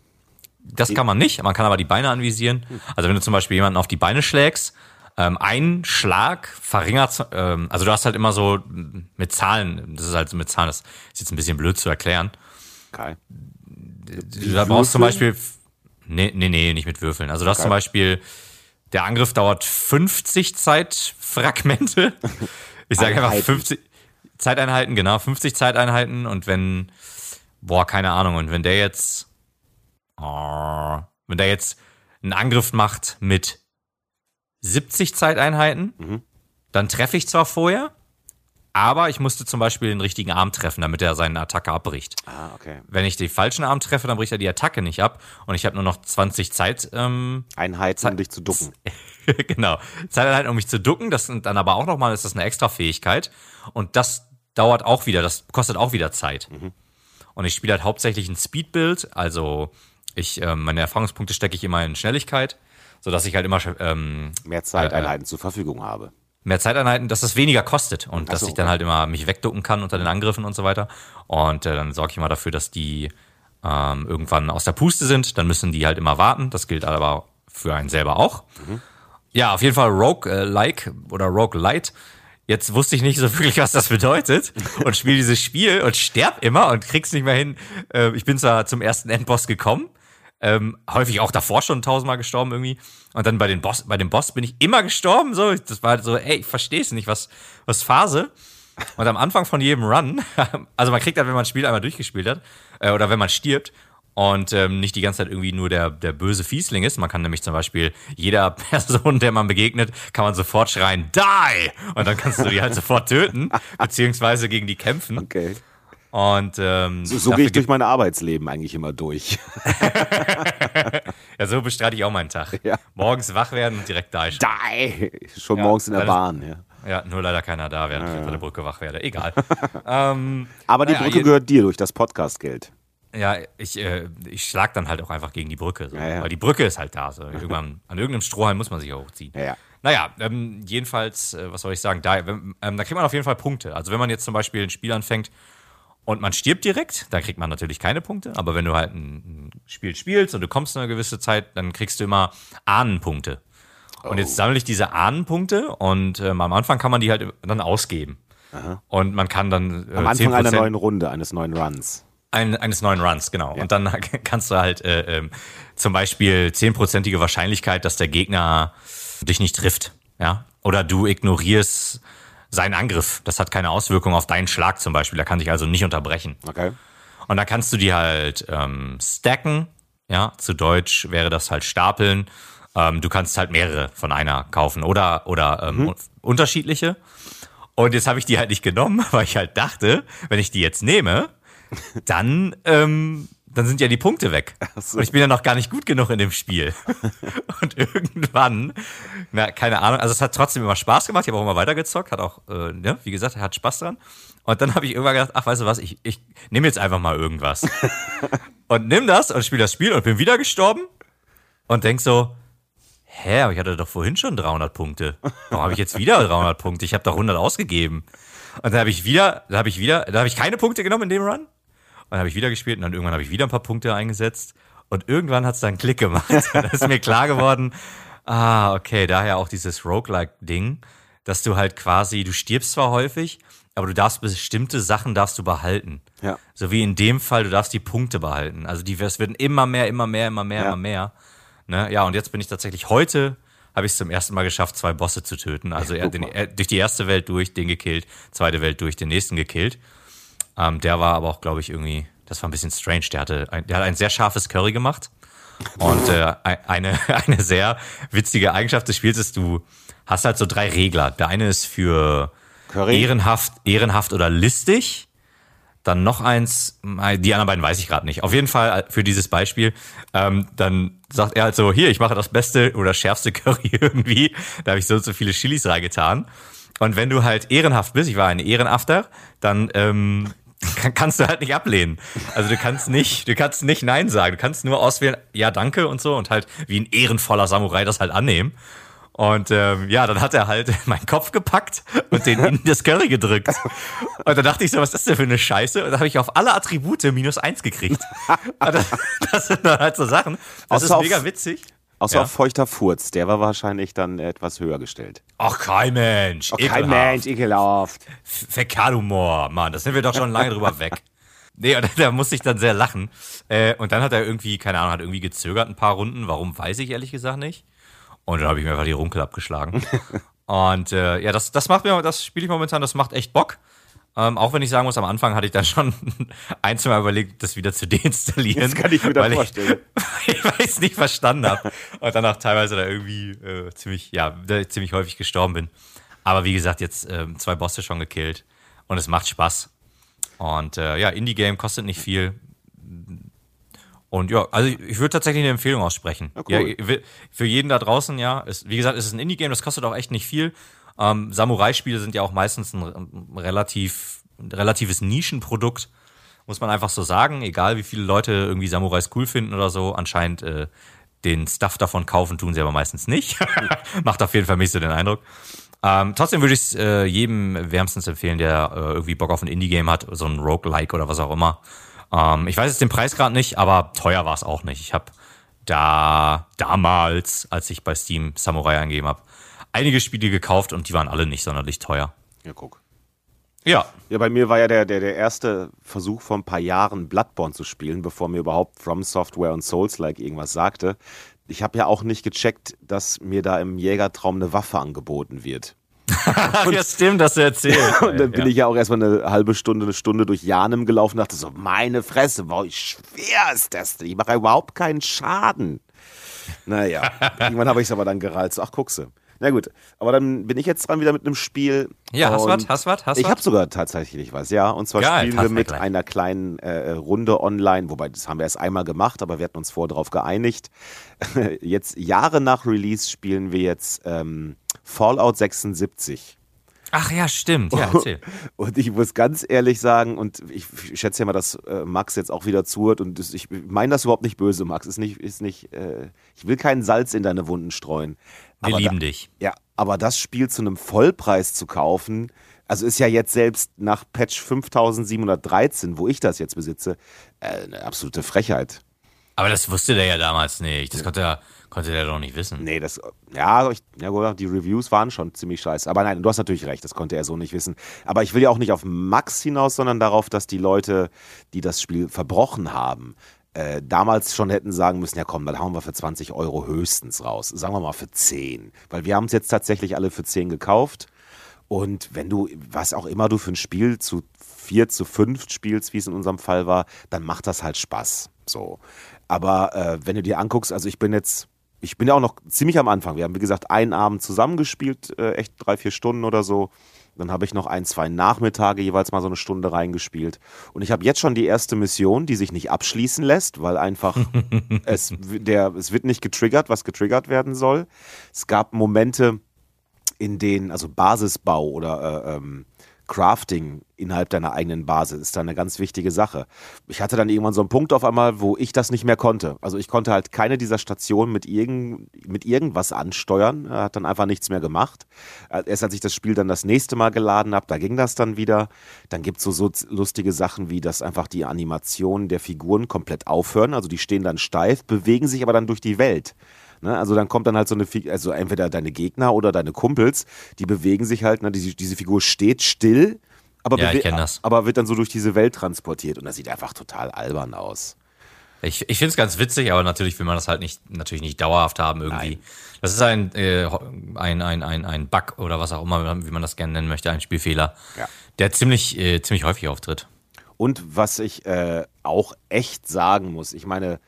Das kann man nicht, man kann aber die Beine anvisieren. Also wenn du zum Beispiel jemanden auf die Beine schlägst, ähm, ein Schlag verringert, ähm, also du hast halt immer so mit Zahlen, das ist halt so mit Zahlen, das ist jetzt ein bisschen blöd zu erklären. Okay. Du da brauchst zum Beispiel, nee, nee, nee, nicht mit Würfeln. Also du hast zum Beispiel, der Angriff dauert 50 Zeitfragmente. (laughs) Ich sage einfach 50 Zeiteinheiten, genau, 50 Zeiteinheiten und wenn, boah, keine Ahnung, und wenn der jetzt, oh, wenn der jetzt einen Angriff macht mit 70 Zeiteinheiten, mhm. dann treffe ich zwar vorher, aber ich musste zum Beispiel den richtigen Arm treffen, damit er seine Attacke abbricht. Ah, okay. Wenn ich den falschen Arm treffe, dann bricht er die Attacke nicht ab und ich habe nur noch 20 Zeit. Ähm, Einheiten, Zeit, um dich zu ducken. (laughs) genau. Zeiteinheiten, um mich zu ducken. Das sind dann aber auch nochmal, ist das eine extra Fähigkeit. Und das dauert auch wieder, das kostet auch wieder Zeit. Mhm. Und ich spiele halt hauptsächlich ein Speedbuild, also ich, äh, meine Erfahrungspunkte stecke ich immer in Schnelligkeit, sodass ich halt immer ähm, mehr Zeiteinheiten äh, zur Verfügung habe mehr Zeiteinheiten, dass das weniger kostet und so, dass ich dann halt immer mich wegducken kann unter den Angriffen und so weiter. Und äh, dann sorge ich mal dafür, dass die ähm, irgendwann aus der Puste sind. Dann müssen die halt immer warten. Das gilt aber für einen selber auch. Mhm. Ja, auf jeden Fall Rogue-like oder Rogue-Light. Jetzt wusste ich nicht so (laughs) wirklich, was das bedeutet und spiele dieses Spiel und sterb immer und krieg's nicht mehr hin. Äh, ich bin zwar zum ersten Endboss gekommen, ähm, häufig auch davor schon tausendmal gestorben irgendwie. Und dann bei, den Boss, bei dem Boss bin ich immer gestorben. So, das war halt so, ey, ich verstehe es nicht, was, was Phase. Und am Anfang von jedem Run, (laughs) also man kriegt halt, wenn man ein Spiel einmal durchgespielt hat, äh, oder wenn man stirbt, und ähm, nicht die ganze Zeit irgendwie nur der, der böse Fiesling ist. Man kann nämlich zum Beispiel jeder (laughs) Person, der man begegnet, kann man sofort schreien, die! Und dann kannst du die halt sofort töten, beziehungsweise gegen die kämpfen. Okay. Und ähm, so, so gehe ich durch mein Arbeitsleben eigentlich immer durch. (laughs) (laughs) ja, so bestreite ich auch meinen Tag. Ja. Morgens wach werden und direkt da. Die! Schon ja, morgens in der Bahn, ja. Ja, nur leider keiner da, während ja, ich unter der Brücke wach werde. Egal. (laughs) ähm, Aber die Brücke gehört dir durch das Podcastgeld. Ja, ich, äh, ich schlag dann halt auch einfach gegen die Brücke. So. Weil die Brücke ist halt da. So. Irgendwann, an irgendeinem Strohhalm muss man sich hochziehen. Ja, ja. Naja, ähm, jedenfalls, äh, was soll ich sagen, da, ähm, da kriegt man auf jeden Fall Punkte. Also wenn man jetzt zum Beispiel ein Spiel anfängt und man stirbt direkt, dann kriegt man natürlich keine Punkte. Aber wenn du halt ein, Spiel spielst und du kommst eine gewisse Zeit, dann kriegst du immer Ahnenpunkte. Oh. Und jetzt oh. sammle ich diese Ahnenpunkte und ähm, am Anfang kann man die halt dann ausgeben. Aha. Und man kann dann. Äh, am Anfang einer neuen Runde, eines neuen Runs. Ein, eines neuen Runs, genau. Ja. Und dann (laughs) kannst du halt äh, äh, zum Beispiel zehnprozentige Wahrscheinlichkeit, dass der Gegner dich nicht trifft. Ja. Oder du ignorierst seinen Angriff. Das hat keine Auswirkung auf deinen Schlag zum Beispiel. Er kann dich also nicht unterbrechen. Okay. Und dann kannst du die halt ähm, stacken. Ja, zu Deutsch wäre das halt stapeln. Ähm, du kannst halt mehrere von einer kaufen oder, oder ähm, mhm. unterschiedliche. Und jetzt habe ich die halt nicht genommen, (laughs) weil ich halt dachte, wenn ich die jetzt nehme, dann, ähm, dann sind ja die Punkte weg. (laughs) So. Und ich bin ja noch gar nicht gut genug in dem Spiel. (laughs) und irgendwann, na, keine Ahnung, also es hat trotzdem immer Spaß gemacht, ich habe auch immer weitergezockt, hat auch, äh, ne, wie gesagt, hat Spaß dran. Und dann habe ich irgendwann gedacht, ach, weißt du was, ich, ich nehme jetzt einfach mal irgendwas. (laughs) und nimm das und spiele das Spiel und bin wieder gestorben und denk so, hä, aber ich hatte doch vorhin schon 300 Punkte. Warum habe ich jetzt wieder 300 Punkte? Ich habe doch 100 ausgegeben. Und dann habe ich wieder, da habe ich wieder, da habe ich keine Punkte genommen in dem Run. Und dann habe ich wieder gespielt und dann irgendwann habe ich wieder ein paar Punkte eingesetzt. Und irgendwann hat es dann einen Klick gemacht. (laughs) dann ist mir klar geworden, ah, okay, daher auch dieses Roguelike-Ding, dass du halt quasi, du stirbst zwar häufig, aber du darfst bestimmte Sachen darfst du behalten. Ja. So wie in dem Fall, du darfst die Punkte behalten. Also die, es werden immer mehr, immer mehr, immer mehr, ja. immer mehr. Ne? Ja, und jetzt bin ich tatsächlich heute habe ich es zum ersten Mal geschafft, zwei Bosse zu töten. Also er, den, durch die erste Welt durch, den gekillt, zweite Welt durch, den nächsten gekillt. Ähm, der war aber auch, glaube ich, irgendwie, das war ein bisschen strange. Der hatte, ein, der hat ein sehr scharfes Curry gemacht. Und äh, eine, (laughs) eine sehr witzige Eigenschaft des Spiels ist, du hast halt so drei Regler. Der eine ist für Curry. ehrenhaft, ehrenhaft oder listig. Dann noch eins, die anderen beiden weiß ich gerade nicht. Auf jeden Fall äh, für dieses Beispiel. Ähm, dann sagt er halt so, hier, ich mache das beste oder schärfste (laughs) Curry irgendwie. Da habe ich so und so viele Chilis reingetan. Und wenn du halt ehrenhaft bist, ich war ein Ehrenhafter, dann ähm, kannst du halt nicht ablehnen. Also du kannst nicht, du kannst nicht Nein sagen. Du kannst nur auswählen, ja, danke und so und halt wie ein ehrenvoller Samurai das halt annehmen. Und ähm, ja, dann hat er halt (laughs) meinen Kopf gepackt und den in das Curry gedrückt. Und dann dachte ich so, was ist das denn für eine Scheiße? Und dann habe ich auf alle Attribute minus eins gekriegt. Das, das, sind dann halt so Sachen. Das Außer ist mega witzig. Außer ja. auf feuchter Furz, der war wahrscheinlich dann etwas höher gestellt. Ach, kein Mensch. Ach, kein Mensch, ekelhaft. Fäkalhumor, Mann, das sind wir doch schon lange drüber weg. (laughs) Nee, und (laughs) da musste ich dann sehr lachen. Äh, und dann hat er irgendwie, keine Ahnung, hat irgendwie gezögert ein paar Runden. Warum, weiß ich ehrlich gesagt nicht. Und dann habe ich mir einfach die Runkel abgeschlagen. (laughs) und äh, ja, das, das macht mir, das spiele ich momentan, das macht echt Bock. Ähm, auch wenn ich sagen muss, am Anfang hatte ich dann schon (laughs) ein, zwei Mal überlegt, das wieder zu (laughs) deinstallieren. Das kann ich mir da vorstellen. Ich, weil ich es (laughs) nicht verstanden habe. Und danach teilweise da irgendwie äh, ziemlich, ja, ziemlich häufig gestorben bin. Aber wie gesagt, jetzt äh, zwei Bosse schon gekillt. Und es macht Spaß. Und äh, ja, Indie-Game kostet nicht viel. Und ja, also ich würde tatsächlich eine Empfehlung aussprechen. Cool. ja, für jeden da draußen, ja. Ist, wie gesagt, es ist ein Indie-Game, das kostet auch echt nicht viel. Ähm, Samurai-Spiele sind ja auch meistens ein, relativ, ein relatives Nischenprodukt, muss man einfach so sagen. Egal wie viele Leute irgendwie Samurais cool finden oder so, anscheinend äh, den Stuff davon kaufen tun sie aber meistens nicht. (laughs) Macht auf jeden Fall mich so den Eindruck. Ähm, trotzdem würde ich es äh, jedem wärmstens empfehlen, der äh, irgendwie Bock auf ein Indie-Game hat, so ein Roguelike oder was auch immer. Ähm, ich weiß jetzt den Preis gerade nicht, aber teuer war es auch nicht. Ich habe da damals, als ich bei Steam Samurai eingegeben habe, einige Spiele gekauft und die waren alle nicht sonderlich teuer. Ja, guck. Ja. Ja, bei mir war ja der, der, der erste Versuch vor ein paar Jahren Bloodborne zu spielen, bevor mir überhaupt From Software und Souls-like irgendwas sagte. Ich habe ja auch nicht gecheckt, dass mir da im Jägertraum eine Waffe angeboten wird. und, (laughs) ja, stimmt, das du erzählt. und dann bin ja. ich ja auch erstmal eine halbe Stunde, eine Stunde durch Janem gelaufen und dachte so, meine Fresse, wie schwer ist das denn? Ich mache ja überhaupt keinen Schaden. Naja, (laughs) irgendwann habe ich es aber dann gereizt. Ach, guckse. Na gut, aber dann bin ich jetzt dran wieder mit einem Spiel. Ja, hast was, hast was, hast Ich habe sogar tatsächlich was, ja. Und zwar Geil, spielen wir mit gleich. einer kleinen äh, Runde online, wobei das haben wir erst einmal gemacht, aber wir hatten uns vorher darauf geeinigt. (laughs) jetzt Jahre nach Release spielen wir jetzt ähm, Fallout 76. Ach ja, stimmt. Ja, erzähl. (laughs) Und ich muss ganz ehrlich sagen, und ich schätze ja mal, dass äh, Max jetzt auch wieder zuhört und ich meine das überhaupt nicht böse, Max. Ist nicht, ist nicht, äh, ich will keinen Salz in deine Wunden streuen. Wir aber lieben da, dich. Ja, aber das Spiel zu einem Vollpreis zu kaufen, also ist ja jetzt selbst nach Patch 5713, wo ich das jetzt besitze, äh, eine absolute Frechheit. Aber das wusste der ja damals nicht. Das konnte er Konnte der doch nicht wissen. Nee, das, ja, ich, ja, die Reviews waren schon ziemlich scheiße. Aber nein, du hast natürlich recht, das konnte er so nicht wissen. Aber ich will ja auch nicht auf Max hinaus, sondern darauf, dass die Leute, die das Spiel verbrochen haben, äh, damals schon hätten sagen müssen, ja komm, dann hauen wir für 20 Euro höchstens raus. Sagen wir mal für 10. Weil wir haben es jetzt tatsächlich alle für 10 gekauft. Und wenn du, was auch immer du für ein Spiel zu vier, zu fünf spielst, wie es in unserem Fall war, dann macht das halt Spaß. So. Aber äh, wenn du dir anguckst, also ich bin jetzt ich bin ja auch noch ziemlich am Anfang. Wir haben, wie gesagt, einen Abend zusammengespielt, äh, echt drei, vier Stunden oder so. Dann habe ich noch ein, zwei Nachmittage jeweils mal so eine Stunde reingespielt. Und ich habe jetzt schon die erste Mission, die sich nicht abschließen lässt, weil einfach (laughs) es, der, es wird nicht getriggert, was getriggert werden soll. Es gab Momente, in denen, also Basisbau oder äh, ähm, Crafting innerhalb deiner eigenen Basis ist da eine ganz wichtige Sache. Ich hatte dann irgendwann so einen Punkt auf einmal, wo ich das nicht mehr konnte. Also ich konnte halt keine dieser Stationen mit, irgend, mit irgendwas ansteuern. Er hat dann einfach nichts mehr gemacht. Erst als ich das Spiel dann das nächste Mal geladen habe, da ging das dann wieder. Dann gibt es so, so lustige Sachen wie, dass einfach die Animationen der Figuren komplett aufhören. Also die stehen dann steif, bewegen sich aber dann durch die Welt. Ne? Also dann kommt dann halt so eine, Figur, also entweder deine Gegner oder deine Kumpels, die bewegen sich halt, ne? diese, diese Figur steht still, aber, ja, aber wird dann so durch diese Welt transportiert und das sieht einfach total albern aus. Ich, ich finde es ganz witzig, aber natürlich will man das halt nicht, natürlich nicht dauerhaft haben irgendwie. Nein. Das ist ein, äh, ein, ein, ein, ein Bug oder was auch immer, wie man das gerne nennen möchte, ein Spielfehler, ja. der ziemlich, äh, ziemlich häufig auftritt. Und was ich äh, auch echt sagen muss, ich meine,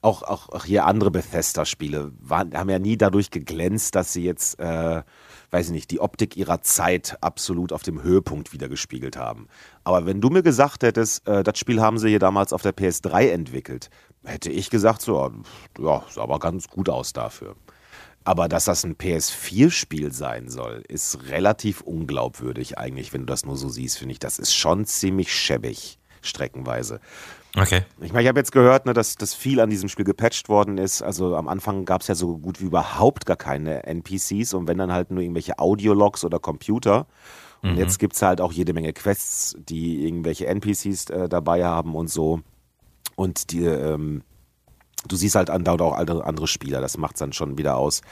auch, auch, hier andere Bethesda-Spiele haben ja nie dadurch geglänzt, dass sie jetzt, äh, weiß ich nicht, die Optik ihrer Zeit absolut auf dem Höhepunkt wiedergespiegelt haben. Aber wenn du mir gesagt hättest, äh, das Spiel haben sie hier damals auf der PS3 entwickelt, hätte ich gesagt, so, ja, sah aber ganz gut aus dafür. Aber dass das ein PS4-Spiel sein soll, ist relativ unglaubwürdig eigentlich, wenn du das nur so siehst, finde ich. Das ist schon ziemlich schäbig, streckenweise. Okay. Ich meine, ich habe jetzt gehört, ne, dass, dass viel an diesem Spiel gepatcht worden ist. Also am Anfang gab es ja so gut wie überhaupt gar keine NPCs und wenn dann halt nur irgendwelche Audiologs oder Computer. Und mhm. jetzt gibt es halt auch jede Menge Quests, die irgendwelche NPCs äh, dabei haben und so. Und die, ähm, du siehst halt andauernd auch andere, andere Spieler, das macht es dann schon wieder aus.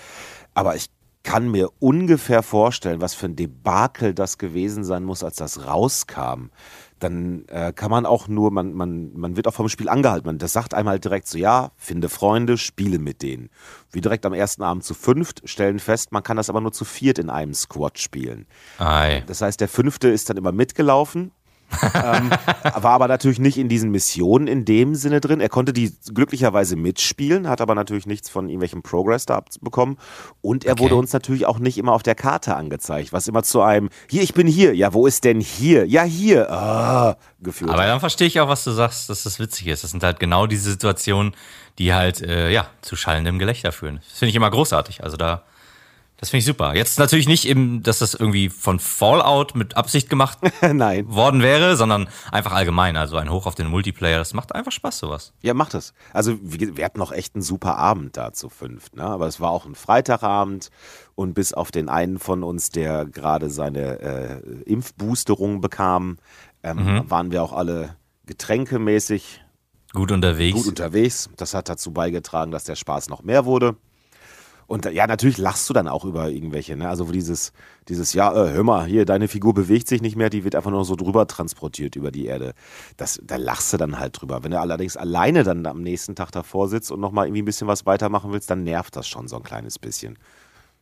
Aber ich kann mir ungefähr vorstellen, was für ein Debakel das gewesen sein muss, als das rauskam dann äh, kann man auch nur, man, man, man wird auch vom Spiel angehalten. Man, das sagt einmal halt direkt so, ja, finde Freunde, spiele mit denen. Wie direkt am ersten Abend zu fünft, stellen fest, man kann das aber nur zu viert in einem Squad spielen. Ei. Das heißt, der fünfte ist dann immer mitgelaufen ähm, war aber natürlich nicht in diesen Missionen in dem Sinne drin. Er konnte die glücklicherweise mitspielen, hat aber natürlich nichts von irgendwelchem Progress da abbekommen. Und er okay. wurde uns natürlich auch nicht immer auf der Karte angezeigt, was immer zu einem, hier, ich bin hier. Ja, wo ist denn hier? Ja, hier. Ah, geführt. Aber dann verstehe ich auch, was du sagst, dass das witzig ist. Das sind halt genau diese Situationen, die halt, äh, ja, zu schallendem Gelächter führen. Das finde ich immer großartig. Also da das finde ich super. Jetzt natürlich nicht eben, dass das irgendwie von Fallout mit Absicht gemacht (laughs) worden wäre, sondern einfach allgemein. Also ein Hoch auf den Multiplayer. Das macht einfach Spaß, sowas. Ja, macht es. Also wir, wir hatten noch echt einen super Abend da zu fünf. Ne? Aber es war auch ein Freitagabend und bis auf den einen von uns, der gerade seine äh, Impfboosterung bekam, ähm, mhm. waren wir auch alle getränkemäßig gut unterwegs. Gut unterwegs. Das hat dazu beigetragen, dass der Spaß noch mehr wurde. Und ja, natürlich lachst du dann auch über irgendwelche, ne? Also wo dieses, dieses, ja, äh, hör mal, hier, deine Figur bewegt sich nicht mehr, die wird einfach nur so drüber transportiert über die Erde. Das, da lachst du dann halt drüber. Wenn du allerdings alleine dann am nächsten Tag davor sitzt und nochmal irgendwie ein bisschen was weitermachen willst, dann nervt das schon so ein kleines bisschen.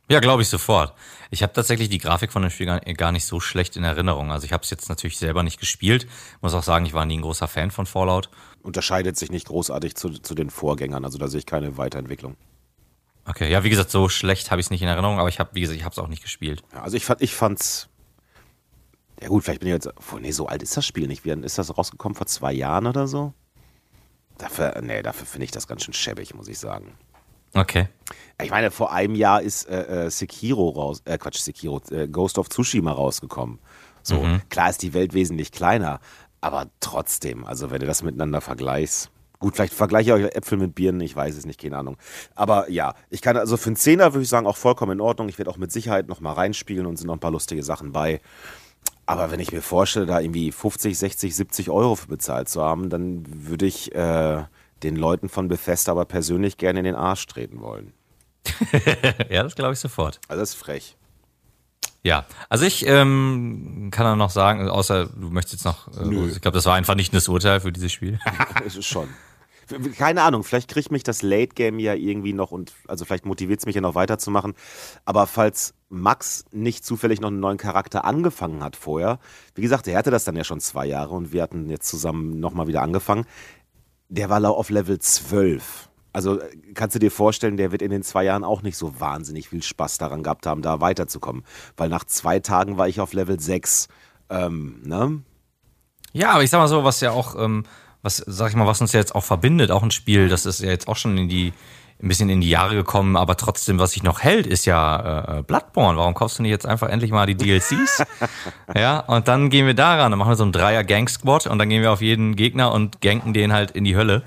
Ja, glaube ich sofort. Ich habe tatsächlich die Grafik von dem Spiel gar, nicht so schlecht in Erinnerung. Also ich habe es jetzt natürlich selber nicht gespielt. Muss auch sagen, ich war nie ein großer Fan von Fallout. Unterscheidet sich nicht großartig zu, zu den Vorgängern, also da sehe ich keine Weiterentwicklung. Okay, ja, wie gesagt, so schlecht habe ich es nicht in Erinnerung, aber ich habe, wie gesagt, ich habe es auch nicht gespielt. Ja, also ich fand, ich fand's. Ja gut, vielleicht bin ich jetzt. Oh, nee, so alt ist das Spiel nicht. Wie ist das rausgekommen vor zwei Jahren oder so? Dafür, nee, dafür finde ich das ganz schön schäbig, muss ich sagen. Okay. Ich meine, vor einem Jahr ist äh, äh, Sekiro raus, äh, Quatsch, Sekiro, äh, Ghost of Tsushima rausgekommen. So, mhm. klar ist die Welt wesentlich kleiner, aber trotzdem, also wenn du das miteinander vergleichst, gut, vielleicht vergleiche ich euch Äpfel mit Birnen, ich weiß es nicht, keine Ahnung. Aber ja, ich kann also für einen Zehner würde ich sagen, auch vollkommen in Ordnung. Ich werde auch mit Sicherheit nochmal reinspielen und sind noch ein paar lustige Sachen bei. Aber wenn ich mir vorstelle, da irgendwie 50, 60, 70 Euro für bezahlt zu haben, dann würde ich äh, den Leuten von Bethesda aber persönlich gerne in den Arsch treten wollen. (laughs) ja, das glaube ich sofort. Also das ist frech. Ja, also ich ähm, kann dann noch sagen, außer du möchtest jetzt noch, äh, ich glaube, das war ein vernichtendes Urteil für dieses Spiel. (laughs) Es ist schon. Keine Ahnung, vielleicht kriegt mich das Late Game ja irgendwie noch und also vielleicht motiviert es mich ja noch weiterzumachen. Aber falls Max nicht zufällig noch einen neuen Charakter angefangen hat vorher, wie gesagt, er hatte das dann ja schon zwei Jahre und wir hatten jetzt zusammen nochmal wieder angefangen. Der war auf Level 12. Also kannst du dir vorstellen, der wird in den zwei Jahren auch nicht so wahnsinnig viel Spaß daran gehabt haben, da weiterzukommen. Weil nach zwei Tagen war ich auf Level 6. Ähm, ne? Ja, aber ich sag mal so, was ja auch, ähm, was, sag ich mal, was uns ja jetzt auch verbindet, auch ein Spiel, das ist ja jetzt auch schon in die, ein bisschen in die Jahre gekommen, aber trotzdem, was sich noch hält, ist ja äh, Bloodborne. Warum kaufst du nicht jetzt einfach endlich mal die DLCs? (laughs) ja, und dann gehen wir daran, dann machen wir so einen Dreier-Gang-Squad und dann gehen wir auf jeden Gegner und ganken den halt in die Hölle.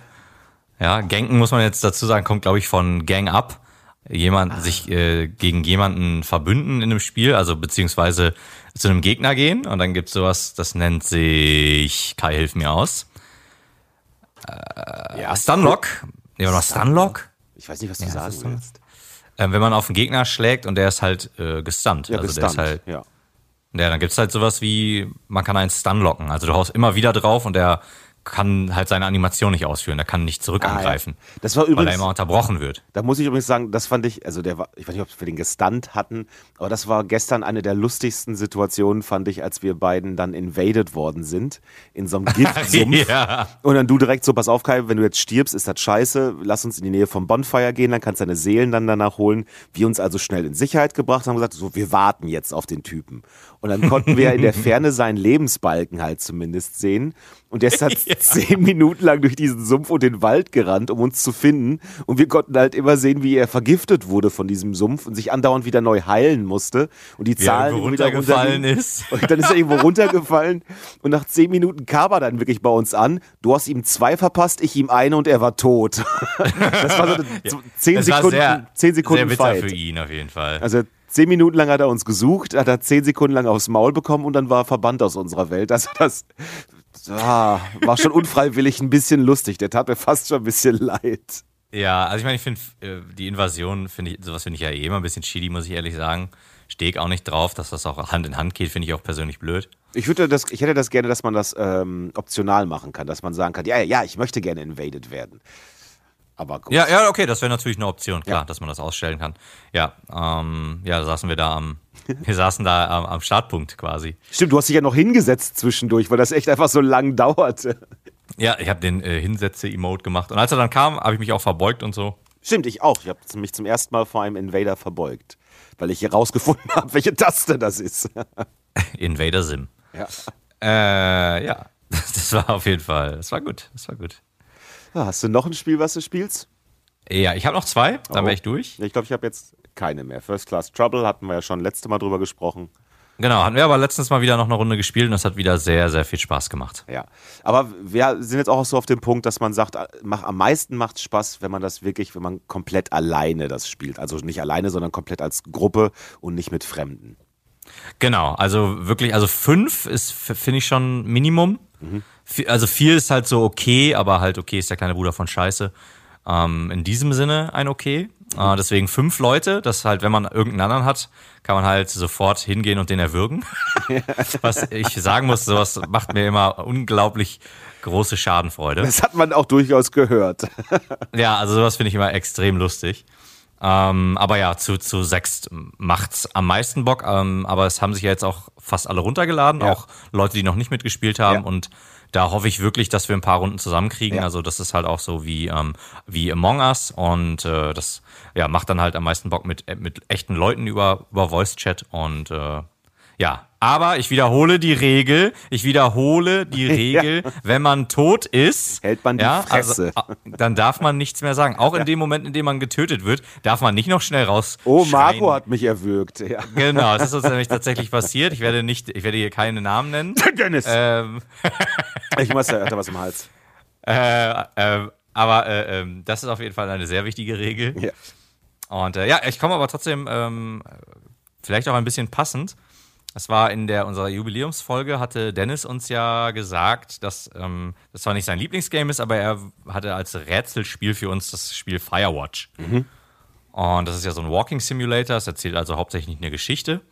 Ja, ganken muss man jetzt dazu sagen, kommt glaube ich von Gang Up. Jemand ah. sich äh, gegen jemanden verbünden in einem Spiel, also beziehungsweise zu einem Gegner gehen und dann gibt's sowas, das nennt sich Kai hilf mir aus. Äh, ja, Stunlock. Nee, war noch Stunlock? Ich weiß nicht, was du ja, sagen willst. Äh, wenn man auf einen Gegner schlägt und der ist halt äh, gestunt. Ja, also gestunt, der ist halt. Ja. Ja, dann gibt's halt sowas wie, man kann einen Stun locken. Also du haust immer wieder drauf und der kann halt seine Animation nicht ausführen, der kann nicht zurück angreifen. Ah, ja. Das war übrigens, weil er immer unterbrochen wird. Da muss ich übrigens sagen, das fand ich, also der war, ich weiß nicht, ob wir den gestunt hatten, aber das war gestern eine der lustigsten Situationen, fand ich, als wir beiden dann invaded worden sind, in so einem (laughs) Giftsumpf. ja. Und dann du direkt so, pass auf Kai, wenn du jetzt stirbst, ist das scheiße, lass uns in die Nähe vom Bonfire gehen, dann kannst du deine Seelen dann danach holen. Wir uns also schnell in Sicherheit gebracht haben gesagt, so, wir warten jetzt auf den Typen. Und dann konnten wir in der (laughs) Ferne seinen Lebensbalken halt zumindest sehen. Und der ist halt (laughs) ja. zehn Minuten lang durch diesen Sumpf und den Wald gerannt, um uns zu finden. Und wir konnten halt immer sehen, wie er vergiftet wurde von diesem Sumpf und sich andauernd wieder neu heilen musste. Und die Zahlen er wieder runtergefallen ist. (laughs) Und dann ist er irgendwo runtergefallen. Und nach zehn Minuten kam er dann wirklich bei uns an. Du hast ihm zwei verpasst, ich ihm eine und er war tot. (laughs) Das war so, so zehn Sekunden, sehr, zehn Sekunden sehr Fight. für ihn auf jeden Fall. Also Zehn Minuten lang hat er uns gesucht, hat er zehn Sekunden lang aufs Maul bekommen und dann war er verbannt aus unserer Welt. Also das ah, war schon unfreiwillig ein bisschen lustig. Der tat mir fast schon ein bisschen leid. Ja, also ich meine, ich finde äh, die Invasion, finde ich, sowas finde ich ja eh immer ein bisschen shitty, muss ich ehrlich sagen. Stehe auch nicht drauf, dass das auch Hand in Hand geht, finde ich auch persönlich blöd. Ich würde das, ich hätte das gerne, dass man das ähm, optional machen kann, dass man sagen kann, ja, ja, ich möchte gerne invaded werden. Aber gut. Ja, ja, okay, das wäre natürlich eine Option, klar, ja. dass man das ausstellen kann. Ja, ähm, ja, da saßen wir da am, (laughs) wir saßen da am, am, Startpunkt quasi. Stimmt, du hast dich ja noch hingesetzt zwischendurch, weil das echt einfach so lang dauerte. Ja, ich habe den äh, Hinsetze-Emote gemacht. Und als er dann kam, habe ich mich auch verbeugt und so. Stimmt, ich auch. Ich habe mich zum ersten Mal vor einem Invader verbeugt, weil ich herausgefunden (laughs) habe, welche Taste das ist. (laughs) Invader Sim. Ja. Äh, ja, das war auf jeden Fall, das war gut, das war gut. Ja, hast du noch ein Spiel, was du spielst? Ja, ich habe noch zwei, dann oh. wäre ich durch. Ich glaube, ich habe jetzt keine mehr. First Class Trouble hatten wir ja schon letzte Mal drüber gesprochen. Genau, hatten wir aber letztens mal wieder noch eine Runde gespielt und das hat wieder sehr, sehr viel Spaß gemacht. Ja, aber wir sind jetzt auch so auf dem Punkt, dass man sagt, mach, am meisten macht es Spaß, wenn man das wirklich, wenn man komplett alleine das spielt. Also nicht alleine, sondern komplett als Gruppe und nicht mit Fremden. Genau, also wirklich, also fünf ist, finde ich schon Minimum. Mhm. Also vier ist halt so okay, aber halt okay ist der kleine Bruder von Scheiße. Ähm, in diesem Sinne ein okay. Äh, deswegen fünf Leute, das halt, wenn man irgendeinen anderen hat, kann man halt sofort hingehen und den erwürgen. (laughs) Was ich sagen muss, sowas macht mir immer unglaublich große Schadenfreude. Das hat man auch durchaus gehört. ja, also sowas finde ich immer extrem lustig. Ähm, aber ja, zu, zu sechs macht's am meisten Bock. Ähm, aber es haben sich ja jetzt auch fast alle runtergeladen, ja. auch Leute, die noch nicht mitgespielt haben. Ja. Und da hoffe ich wirklich, dass wir ein paar Runden zusammenkriegen. Ja. Also das ist halt auch so wie, ähm, wie Among Us. Und äh, das ja, macht dann halt am meisten Bock mit, mit echten Leuten über, über Voice Chat. Und äh, ja, aber ich wiederhole die Regel, ich wiederhole die (laughs) Regel, ja. wenn man tot ist, hält man die ja, also, Fresse. Also, dann darf man nichts mehr sagen. Auch in dem Moment, in dem man getötet wird, darf man nicht noch schnell raus. Oh, Marco hat mich erwürgt. Ja. Genau, das ist uns (laughs) nämlich tatsächlich passiert. Ich werde nicht, ich werde hier keine Namen nennen. (laughs) Dennis. Ähm. ich muss ja was im Hals. Äh, äh, aber äh, ähm, das ist auf jeden Fall eine sehr wichtige Regel. Ja. Und äh, ja, ich komme aber trotzdem ähm, vielleicht auch ein bisschen passend es war in der unserer Jubiläumsfolge, hatte Dennis uns ja gesagt, dass ähm, das zwar nicht sein Lieblingsgame ist, aber er hatte als Rätselspiel für uns das Spiel Firewatch. Mhm. Und das ist ja so ein Walking Simulator, es erzählt also hauptsächlich eine Geschichte.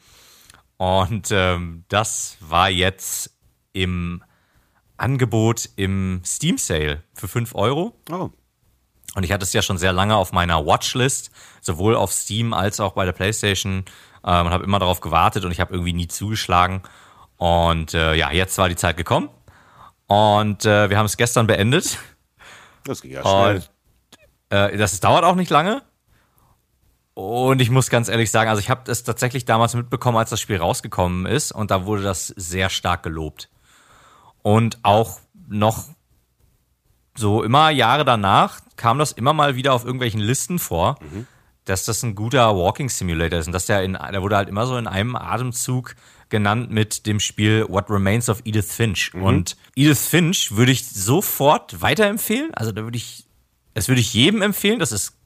Und ähm, das war jetzt im Angebot im Steam Sale für 5 Euro. Oh. Und ich hatte es ja schon sehr lange auf meiner Watchlist, sowohl auf Steam als auch bei der PlayStation ähm, und habe immer darauf gewartet und ich habe irgendwie nie zugeschlagen. Und äh, ja, jetzt war die Zeit gekommen und äh, wir haben es gestern beendet. Das ging ja schnell. Und, äh, das dauert auch nicht lange. Und ich muss ganz ehrlich sagen, also ich habe es tatsächlich damals mitbekommen, als das Spiel rausgekommen ist und da wurde das sehr stark gelobt. Und auch noch so immer Jahre danach kam das immer mal wieder auf irgendwelchen Listen vor. Mhm dass das ein guter Walking Simulator ist und dass der in, der wurde halt immer so in einem Atemzug genannt mit dem Spiel What Remains of Edith Finch. Mhm. Und Edith Finch würde ich sofort weiterempfehlen. Also da würde ich, das würde ich jedem empfehlen. Das ist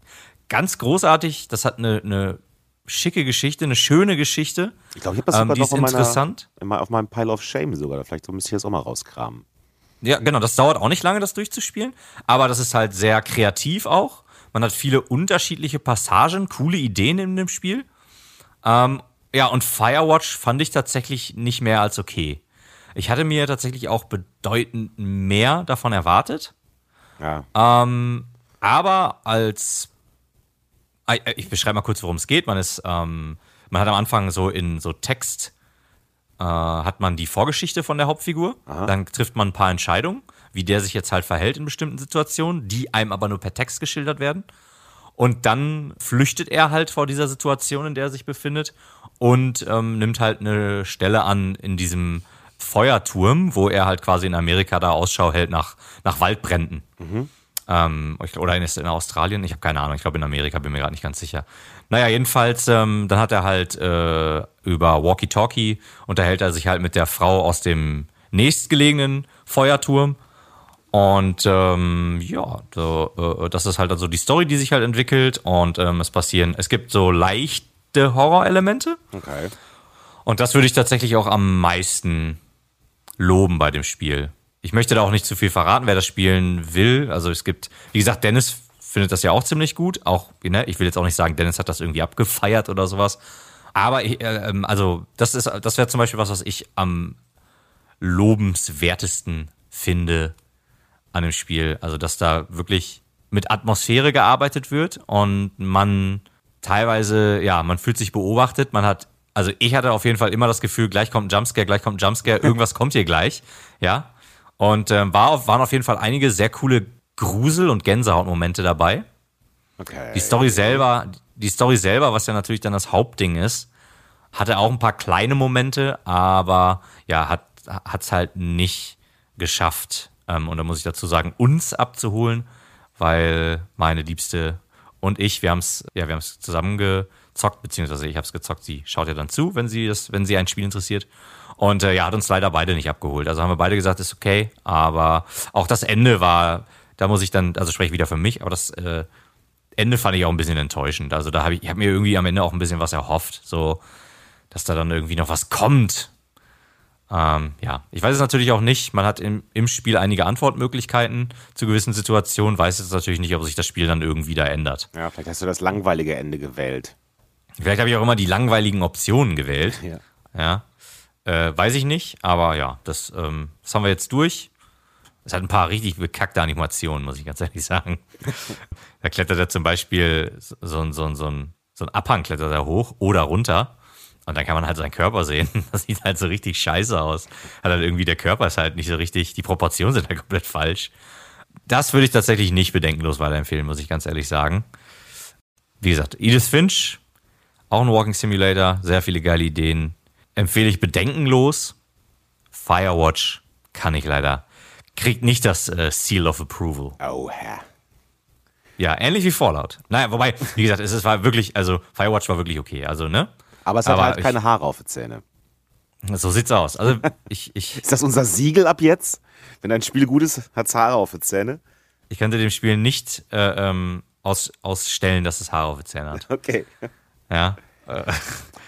ganz großartig. Das hat eine, eine schicke Geschichte, eine schöne Geschichte. Ich glaube, ich habe das ähm, sogar noch in interessant. Meiner, auf meinem Pile of Shame sogar. Vielleicht so müsste ich das auch mal rauskramen. Ja, genau. Das dauert auch nicht lange, das durchzuspielen. Aber das ist halt sehr kreativ auch. Man hat viele unterschiedliche Passagen, coole Ideen in dem Spiel. Ähm, ja, und Firewatch fand ich tatsächlich nicht mehr als okay. Ich hatte mir tatsächlich auch bedeutend mehr davon erwartet. Ja. Ähm, aber als äh, ich beschreibe mal kurz, worum es geht. Man ist, ähm, man hat am Anfang so in so Text äh, hat man die Vorgeschichte von der Hauptfigur. Aha. Dann trifft man ein paar Entscheidungen wie der sich jetzt halt verhält in bestimmten Situationen, die einem aber nur per Text geschildert werden. Und dann flüchtet er halt vor dieser Situation, in der er sich befindet und ähm, nimmt halt eine Stelle an in diesem Feuerturm, wo er halt quasi in Amerika da Ausschau hält nach, nach Waldbränden. Mhm. Ähm, oder ist in Australien? Ich habe keine Ahnung. Ich glaube in Amerika, bin mir gerade nicht ganz sicher. Naja, jedenfalls, ähm, dann hat er halt äh, über Walkie-Talkie unterhält er sich halt mit der Frau aus dem nächstgelegenen Feuerturm und ähm, ja, so, äh, das ist halt also die Story, die sich halt entwickelt und ähm, es passieren, es gibt so leichte Horrorelemente. Okay. Und das würde ich tatsächlich auch am meisten loben bei dem Spiel. Ich möchte da auch nicht zu viel verraten, wer das spielen will. Also es gibt, wie gesagt, Dennis findet das ja auch ziemlich gut. Auch, ne, ich will jetzt auch nicht sagen, Dennis hat das irgendwie abgefeiert oder sowas. Aber äh, ähm, also das ist, das wäre zum Beispiel was, was ich am lobenswertesten finde an dem Spiel. Also, dass da wirklich mit Atmosphäre gearbeitet wird und man teilweise, ja, man fühlt sich beobachtet, man hat, also ich hatte auf jeden Fall immer das Gefühl, gleich kommt ein Jumpscare, gleich kommt ein Jumpscare, (laughs) irgendwas kommt hier gleich, ja. Und ähm, war auf, waren auf jeden Fall einige sehr coole Grusel- und Gänsehautmomente dabei. Okay. Die Story selber, die Story selber, was ja natürlich dann das Hauptding ist, hatte auch ein paar kleine Momente, aber ja, hat hat's halt nicht geschafft, ähm, und da muss ich dazu sagen, uns abzuholen, weil meine Liebste und ich, wir haben es ja, wir zusammen gezockt, beziehungsweise ich habe es gezockt. Sie schaut ja dann zu, wenn sie das, wenn sie ein Spiel interessiert. Und äh, ja, hat uns leider beide nicht abgeholt. Also haben wir beide gesagt, ist okay, aber auch das Ende war, da muss ich dann, also spreche ich wieder für mich, aber das äh, Ende fand ich auch ein bisschen enttäuschend. Also da habe ich, ich habe mir irgendwie am Ende auch ein bisschen was erhofft, so dass da dann irgendwie noch was kommt. Ähm, ja, ich weiß es natürlich auch nicht. Man hat im, im Spiel einige Antwortmöglichkeiten zu gewissen Situationen, weiß jetzt natürlich nicht, ob sich das Spiel dann irgendwie da ändert. Ja, vielleicht hast du das langweilige Ende gewählt. Vielleicht habe ich auch immer die langweiligen Optionen gewählt. Ja. ja. Äh, weiß ich nicht, aber ja, das, ähm, das haben wir jetzt durch. Es hat ein paar richtig bekackte Animationen, muss ich ganz ehrlich sagen. (laughs) da klettert er zum Beispiel so so so ein, so ein Abhang klettert er hoch oder runter. Und dann kann man halt seinen Körper sehen. (laughs) Das sieht halt so richtig scheiße aus. Hat halt irgendwie, der Körper ist halt nicht so richtig, die Proportionen sind halt (laughs) komplett falsch. Das würde ich tatsächlich nicht bedenkenlos weiterempfehlen, muss ich ganz ehrlich sagen. Wie gesagt, Edith Finch, auch ein Walking Simulator, sehr viele geile Ideen. Empfehle ich bedenkenlos. Firewatch kann ich leider. Kriegt nicht das äh, Seal of Approval. Oh, Herr. Ja, ähnlich wie Fallout. Naja, wobei, wie gesagt, es war wirklich, also Firewatch war wirklich okay. Also, ne? Aber es hat Aber halt keine Haare auf den Zähnen. So sieht's aus. Also (laughs) ich, ich ist das unser Siegel ab jetzt? Wenn ein Spiel gut ist, hat's Haare auf den Zähnen? Ich könnte dem Spiel nicht äh, ähm, aus, ausstellen, dass es Haare auf den Zähnen hat. (laughs) Okay. Ja. Äh,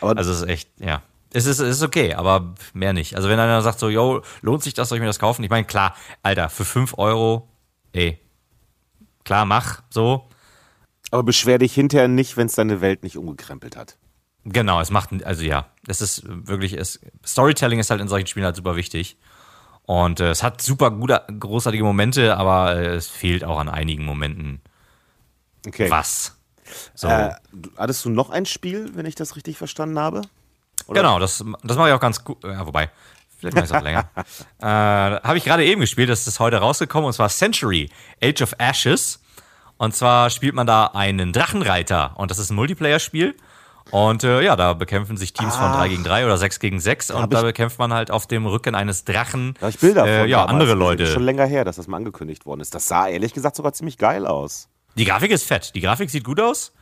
aber also es ist echt, ja. Es ist, es ist okay, aber mehr nicht. Also wenn einer sagt so, yo, lohnt sich das, soll ich mir das kaufen? Ich meine, klar, Alter, für 5 Euro, ey, klar, mach, so. Aber beschwer dich hinterher nicht, wenn es deine Welt nicht umgekrempelt hat. Genau, es macht, also ja, es ist wirklich, es, Storytelling ist halt in solchen Spielen halt super wichtig. Und äh, es hat super gute, großartige Momente, aber äh, es fehlt auch an einigen Momenten okay. was. So. Äh, hattest du noch ein Spiel, wenn ich das richtig verstanden habe? Oder? Genau, das, das mache ich auch ganz gut. Ja, wobei, vielleicht mache ich es auch länger. (laughs) äh, Habe ich gerade eben gespielt, das ist heute rausgekommen, und zwar Century, Age of Ashes. Und zwar spielt man da einen Drachenreiter und das ist ein Multiplayer-Spiel. Und äh, ja, da bekämpfen sich Teams ah. von 3 gegen 3 oder 6 gegen 6 und da bekämpft man halt auf dem Rücken eines Drachen. Da ich Bilder äh, ja, andere Leute. Das ist schon länger her, dass das mal angekündigt worden ist. Das sah ehrlich gesagt sogar ziemlich geil aus. Die Grafik ist fett. Die Grafik sieht gut aus.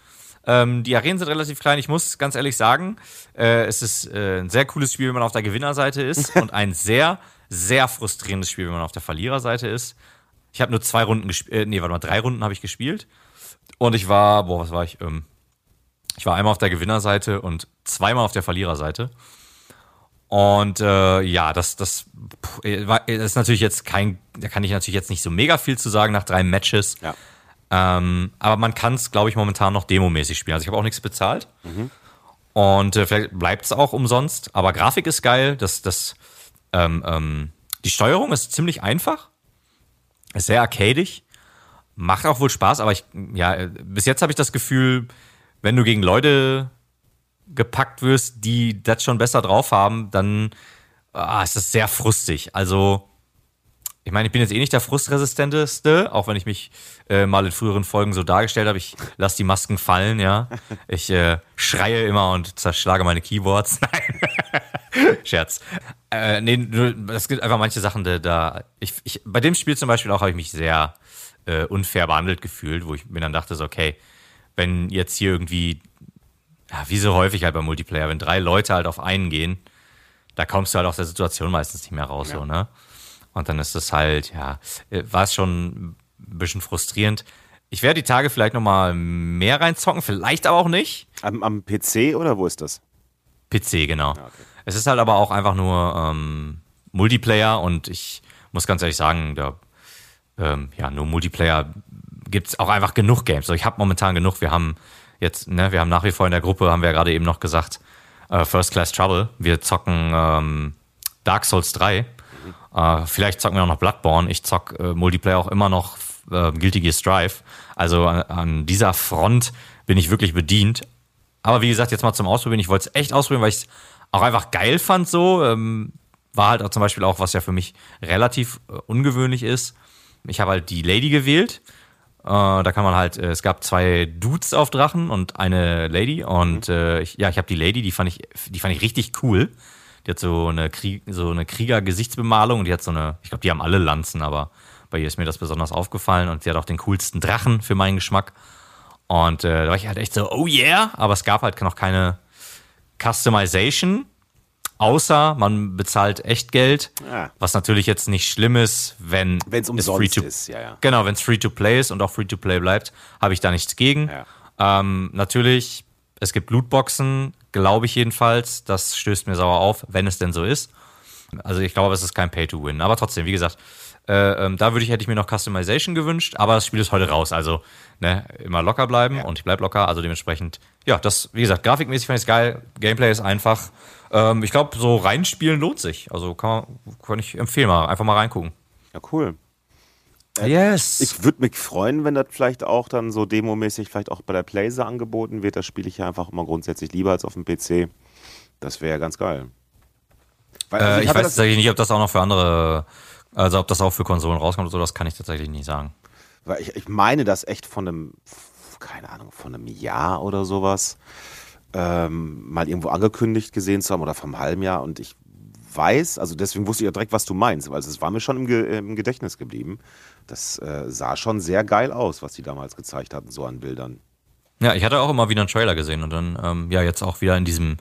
Ähm, die Arenen sind relativ klein. Ich muss ganz ehrlich sagen, äh, es ist äh, ein sehr cooles Spiel, wenn man auf der Gewinnerseite ist (laughs) und ein sehr, sehr frustrierendes Spiel, wenn man auf der Verliererseite ist. Ich habe nur zwei Runden gespielt, äh, nee, warte mal, drei Runden habe ich gespielt. Und ich war, boah, was war ich? Ähm, ich war einmal auf der Gewinnerseite und zweimal auf der Verliererseite. Und äh, ja, das, das, äh, das ist natürlich jetzt kein, da kann ich natürlich jetzt nicht so mega viel zu sagen nach drei Matches. Ja. Ähm, aber man kann es, glaube ich, momentan noch demomäßig spielen. Also ich habe auch nichts bezahlt. Mhm. Und äh, vielleicht bleibt es auch umsonst. Aber Grafik ist geil. Das, das, ähm, ähm, die Steuerung ist ziemlich einfach. Ist sehr arcadig. Macht auch wohl Spaß, aber ich, ja, äh, bis jetzt habe ich das Gefühl, wenn du gegen Leute gepackt wirst, die das schon besser drauf haben, dann ah, ist das sehr frustig. Also, ich meine, ich bin jetzt eh nicht der frustresistenteste, auch wenn ich mich äh, mal in früheren Folgen so dargestellt habe. Ich lasse die Masken fallen, ja. (laughs) Ich äh, schreie immer und zerschlage meine Keyboards. (laughs) Nein. Scherz. Äh, nee, es gibt einfach manche Sachen, da, da ich, ich, bei dem Spiel zum Beispiel auch habe ich mich sehr äh, unfair behandelt gefühlt, wo ich mir dann dachte, so, okay, wenn jetzt hier irgendwie, ja, wie so häufig halt bei Multiplayer, wenn drei Leute halt auf einen gehen, da kommst du halt aus der Situation meistens nicht mehr raus, ja. so, ne? Und dann ist es halt, ja, äh, war es schon ein bisschen frustrierend. Ich werde die Tage vielleicht nochmal mehr reinzocken, vielleicht aber auch nicht. Am, am PC oder wo ist das? PC, genau. Ah, okay. Es ist halt aber auch einfach nur ähm, Multiplayer und ich muss ganz ehrlich sagen, da, ähm, ja, nur Multiplayer gibt es auch einfach genug Games. Also ich habe momentan genug. Wir haben jetzt, ne, wir haben nach wie vor in der Gruppe, haben wir ja gerade eben noch gesagt, äh, First Class Trouble. Wir zocken ähm, Dark Souls 3. Äh, vielleicht zocken wir auch noch Bloodborne. Ich zock äh, Multiplayer auch immer noch äh, Guilty Gear Strive. Also an, an dieser Front bin ich wirklich bedient. Aber wie gesagt, jetzt mal zum Ausprobieren. Ich wollte es echt ausprobieren, weil ich es auch einfach geil fand so. Ähm, war halt auch zum Beispiel auch, was ja für mich relativ äh, ungewöhnlich ist. Ich habe halt die Lady gewählt äh, da kann man halt, äh, es gab zwei Dudes auf Drachen und eine Lady. Und mhm. äh, ich, ja, ich habe die Lady, die fand ich, die fand ich richtig cool. Die hat so eine, Krieg, so eine Krieger-Gesichtsbemalung und die hat so eine, ich glaube, die haben alle Lanzen, aber bei ihr ist mir das besonders aufgefallen und sie hat auch den coolsten Drachen für meinen Geschmack. Und äh, da war ich halt echt so, oh yeah, aber es gab halt noch keine Customization. Außer man bezahlt Echtgeld, ja. was natürlich jetzt nicht schlimm ist, wenn es umsonst ist. Ja, ja. Genau, wenn es Free-to-Play ist und auch Free-to-Play bleibt, habe ich da nichts gegen. Ja. Ähm, natürlich, es gibt Lootboxen, glaube ich jedenfalls. Das stößt mir sauer auf, wenn es denn so ist. Also ich glaube, es ist kein Pay-to-Win. Aber trotzdem, wie gesagt, äh, ähm, da würde ich, hätte ich mir noch Customization gewünscht, aber das Spiel ist heute raus. Also ne, immer locker bleiben ja. und ich bleib locker. Also dementsprechend, ja, das, wie gesagt, grafikmäßig fand ich es geil. Gameplay ist einfach. Ähm, ich glaube, so reinspielen lohnt sich. Also kann, kann ich empfehlen, mal einfach mal reingucken. Ja, cool. Äh, yes. Ich würde mich freuen, wenn das vielleicht auch dann so demomäßig vielleicht auch bei der Playse angeboten wird. Das spiele ich ja einfach immer grundsätzlich lieber als auf dem PC. Das wäre ja ganz geil. Weil, also äh, ich, ich weiß tatsächlich nicht, ob das auch noch für andere, also ob das auch für Konsolen rauskommt oder so, das kann ich tatsächlich nicht sagen. Weil ich, ich meine das echt von einem, keine Ahnung, von einem Jahr oder sowas ähm, mal irgendwo angekündigt gesehen zu haben oder vom halben Jahr und ich weiß, also deswegen wusste ich ja direkt, was du meinst, weil es war mir schon im, Ge im Gedächtnis geblieben. Das äh, sah schon sehr geil aus, was die damals gezeigt hatten, so an Bildern. Ja, ich hatte auch immer wieder einen Trailer gesehen und dann, ähm, ja, jetzt auch wieder in diesem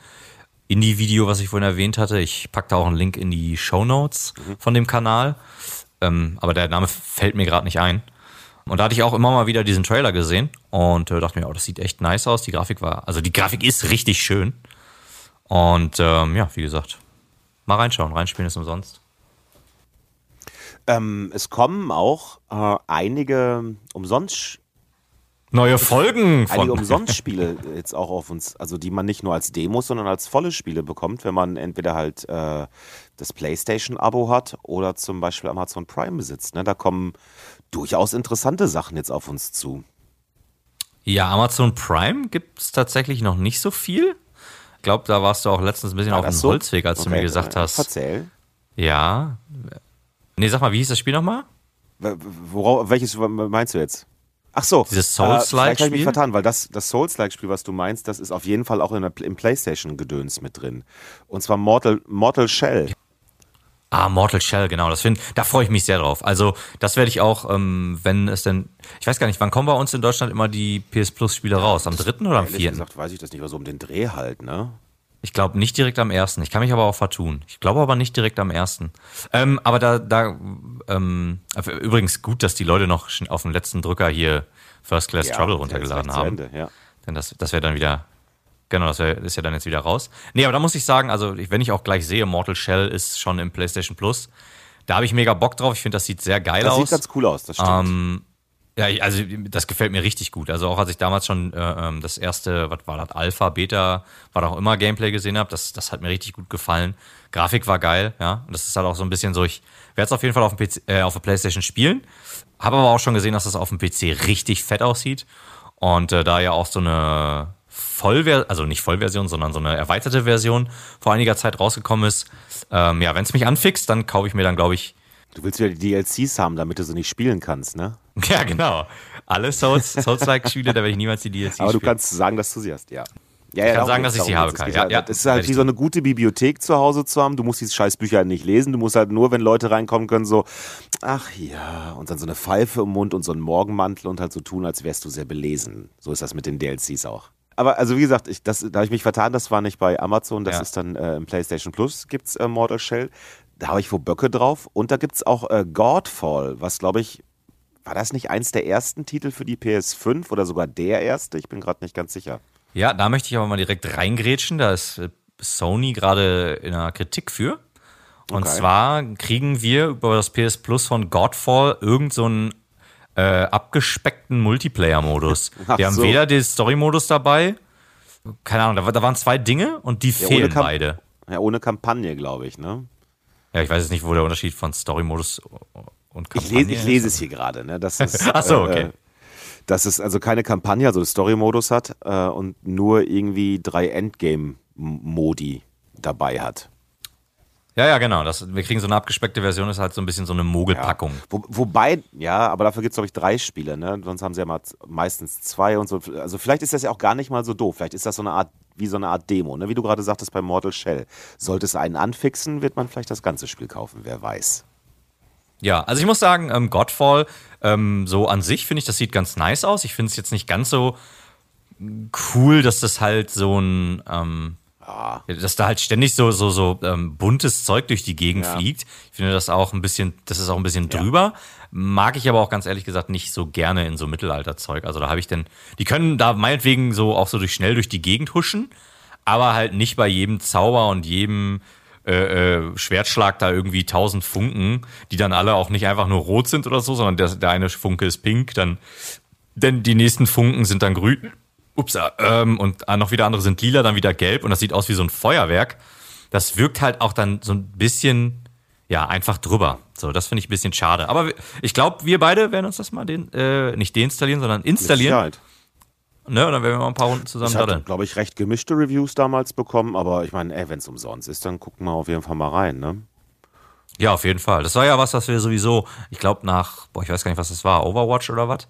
Indie-Video, was ich vorhin erwähnt hatte. Ich packe da auch einen Link in die Show Notes mhm. von dem Kanal. Ähm, aber der Name fällt mir gerade nicht ein. Und da hatte ich auch immer mal wieder diesen Trailer gesehen und äh, dachte mir, oh, das sieht echt nice aus. Die Grafik war, also die Grafik ist richtig schön. Und ähm, ja, wie gesagt, mal reinschauen. Reinspielen ist umsonst. Ähm, es kommen auch äh, einige umsonst Neue Folgen von. Einige (laughs) Umsonstspiele jetzt auch auf uns, also die man nicht nur als Demos, sondern als volle Spiele bekommt, wenn man entweder halt äh, das PlayStation-Abo hat oder zum Beispiel Amazon Prime besitzt. Ne? Da kommen durchaus interessante Sachen jetzt auf uns zu. Ja, Amazon Prime gibt es tatsächlich noch nicht so viel. Ich glaube, da warst du auch letztens ein bisschen War auf dem so? Holzweg, als okay. du mir gesagt hast. Erzähl. Ja. Nee, sag mal, wie hieß das Spiel nochmal? Worauf, welches meinst du jetzt? Ach so. Dieses Souls-like-Spiel? Äh, vielleicht habe ich mich vertan, weil das, das Souls-like-Spiel, was du meinst, das ist auf jeden Fall auch in der, im PlayStation-Gedöns mit drin. Und zwar Mortal, Mortal Shell. Ah, Mortal Shell, genau. Das find, da freue ich mich sehr drauf. Also, das werde ich auch, ähm, wenn es denn, ich weiß gar nicht, wann kommen bei uns in Deutschland immer die PS Plus Spiele raus? Am dritten oder am vierten? gesagt, weiß ich das nicht, aber so um den Dreh halt, ne? Ich glaube nicht direkt am ersten. Ich kann mich aber auch vertun. Ich glaube aber nicht direkt am ersten. Ähm, aber da, da, ähm, übrigens gut, dass die Leute noch auf dem letzten Drücker hier First Class ja, Trouble runtergeladen haben. Ende, ja. Denn das, das wäre dann wieder Genau, das ist ja dann jetzt wieder raus. Nee, aber da muss ich sagen, also wenn ich auch gleich sehe, Mortal Shell ist schon im PlayStation Plus, da habe ich mega Bock drauf. Ich finde, das sieht sehr geil das aus. Das sieht ganz cool aus, das stimmt. Ähm, ja, also das gefällt mir richtig gut. Also auch als ich damals schon äh, ähm, das erste, was war das, Alpha, Beta, was auch immer Gameplay gesehen habe, das, das hat mir richtig gut gefallen. Grafik war geil, ja. Und das ist halt auch so ein bisschen so, ich werde es auf jeden Fall auf, dem PC, äh, auf der Playstation spielen. Habe aber auch schon gesehen, dass das auf dem PC richtig fett aussieht. Und äh, da ja auch so eine Vollversion, also nicht Vollversion, sondern so eine erweiterte Version vor einiger Zeit rausgekommen ist. Ähm, ja, wenn es mich anfixt, dann kaufe ich mir dann, glaube ich. Du willst wieder die DLCs haben, damit du sie nicht spielen kannst, ne? (laughs) Ja, genau. Alle Souls, Souls-like-Spiele, da werde ich niemals die DLCs Aber du kannst sagen, dass du sie hast, ja. Ja, ich kann sagen, dass ich sie habe, Kai. Ja, ja, es ist halt wie so eine gute Bibliothek zu Hause zu haben. Du musst diese Scheißbücher halt nicht lesen. Du musst halt nur, wenn Leute reinkommen können, so, ach ja, und dann so eine Pfeife im Mund und so einen Morgenmantel und halt so tun, als wärst du sehr belesen. So ist das mit den DLCs auch aber also wie gesagt, ich, das, da habe ich mich vertan, das war nicht bei Amazon, das ja. ist dann äh, im PlayStation Plus gibt es äh, Mortal Shell. Da habe ich wo Böcke drauf. Und da gibt es auch äh, Godfall, was glaube ich, war das nicht eins der ersten Titel für die PS5 oder sogar der erste? Ich bin gerade nicht ganz sicher. Ja, da möchte ich aber mal direkt reingrätschen. Da ist äh, Sony gerade in einer Kritik für. Und okay. zwar kriegen wir über das PS Plus von Godfall irgend so ein äh, abgespeckten Multiplayer-Modus. Wir haben so. weder den Story-Modus dabei, keine Ahnung, da, da, waren zwei Dinge und die ja, fehlen beide. Ja, ohne Kampagne, glaube ich, ne? Ja, ich weiß jetzt nicht, wo der Unterschied von Story-Modus und Kampagne ich lese, ich lese es hier gerade, ne? Das ist, (laughs) Ach so, okay. Äh, dass es also keine Kampagne, also Story-Modus hat äh, und nur irgendwie drei Endgame-Modi dabei hat. Ja, ja, genau. Das, wir kriegen so eine abgespeckte Version, ist halt so ein bisschen so eine Mogelpackung. Ja. Wo, wobei, ja, aber dafür gibt es, glaube ich, drei Spiele, ne? Sonst haben sie ja mal meistens zwei und so. Also vielleicht ist das ja auch gar nicht mal so doof. Vielleicht ist das so eine Art, wie so eine Art Demo, ne? Wie du gerade sagtest bei Mortal Shell. Sollte es einen anfixen, wird man vielleicht das ganze Spiel kaufen, wer weiß. Ja, also ich muss sagen, ähm, Godfall, ähm, so an sich finde ich, das sieht ganz nice aus. Ich finde es jetzt nicht ganz so cool, dass das halt so ein, ähm, ja. Dass da halt ständig so, so, so ähm, buntes Zeug durch die Gegend ja. fliegt. Ich finde das auch ein bisschen, das ist auch ein bisschen drüber. Mag ich aber auch ganz ehrlich gesagt nicht so gerne in so Mittelalterzeug. Also da habe ich denn, die können da meinetwegen so auch so durch schnell durch die Gegend huschen, aber halt nicht bei jedem Zauber und jedem äh, äh, Schwertschlag da irgendwie tausend Funken, die dann alle auch nicht einfach nur rot sind oder so, sondern der, der eine Funke ist pink, dann denn die nächsten Funken sind dann grün ups, ähm, und noch wieder andere sind lila, dann wieder gelb und das sieht aus wie so ein Feuerwerk. Das wirkt halt auch dann so ein bisschen ja, einfach drüber. So, das finde ich ein bisschen schade. Aber ich glaube, wir beide werden uns das mal den, äh, nicht deinstallieren, sondern installieren. Ne, und dann werden wir mal ein paar Runden zusammen da. Ich glaube ich, recht gemischte Reviews damals bekommen, aber ich meine, wenn es umsonst ist, dann gucken wir auf jeden Fall mal rein, ne? Ja, auf jeden Fall. Das war ja was, was wir sowieso, ich glaube nach, boah, ich weiß gar nicht, was das war, Overwatch oder was,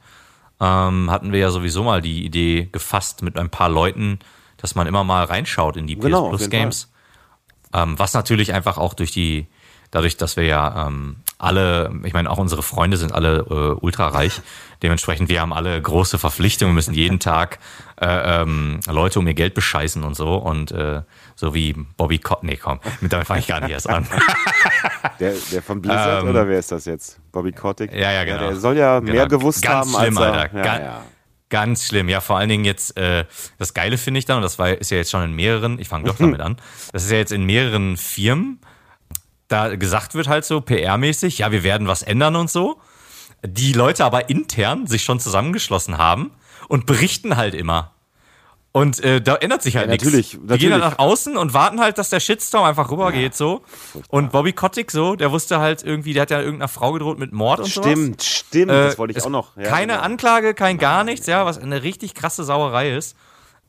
ähm, hatten wir ja sowieso mal die Idee gefasst mit ein paar Leuten, dass man immer mal reinschaut in die PS genau, Plus Games. Ähm, was natürlich einfach auch durch die, dadurch, dass wir ja ähm, alle, ich meine, auch unsere Freunde sind alle äh, ultra reich. (laughs) Dementsprechend, wir haben alle große Verpflichtungen, müssen jeden (laughs) Tag äh, ähm, Leute um ihr Geld bescheißen und so. Und äh, so wie Bobby Cott. Nee, komm, mit (laughs) damit fange ich gar nicht erst an. der, der von Blizzard ähm, oder wer ist das jetzt? Bobby Kotick? Ja, ja, genau. Ja, der soll ja genau. mehr gewusst Ganz haben schlimm, als er, Alter. Ja, Ganz, ja. Ganz schlimm, ja, vor allen Dingen jetzt, äh, das Geile finde ich dann, und das war, ist ja jetzt schon in mehreren, ich fange doch damit an, das ist ja jetzt in mehreren Firmen, da gesagt wird halt so PR-mäßig, ja, wir werden was ändern und so. Die Leute aber intern sich schon zusammengeschlossen haben und berichten halt immer. Und äh, da ändert sich halt ja, nichts. Natürlich, natürlich. Die gehen dann nach außen und warten halt, dass der Shitstorm einfach rübergeht ja. so. Und Bobby Kotick so, der wusste halt irgendwie, der hat ja irgendeiner Frau gedroht mit Mord und so. Stimmt, sowas. stimmt, äh, das wollte ich auch noch. Ja, keine genau. Anklage, kein gar nichts, ja, was eine richtig krasse Sauerei ist.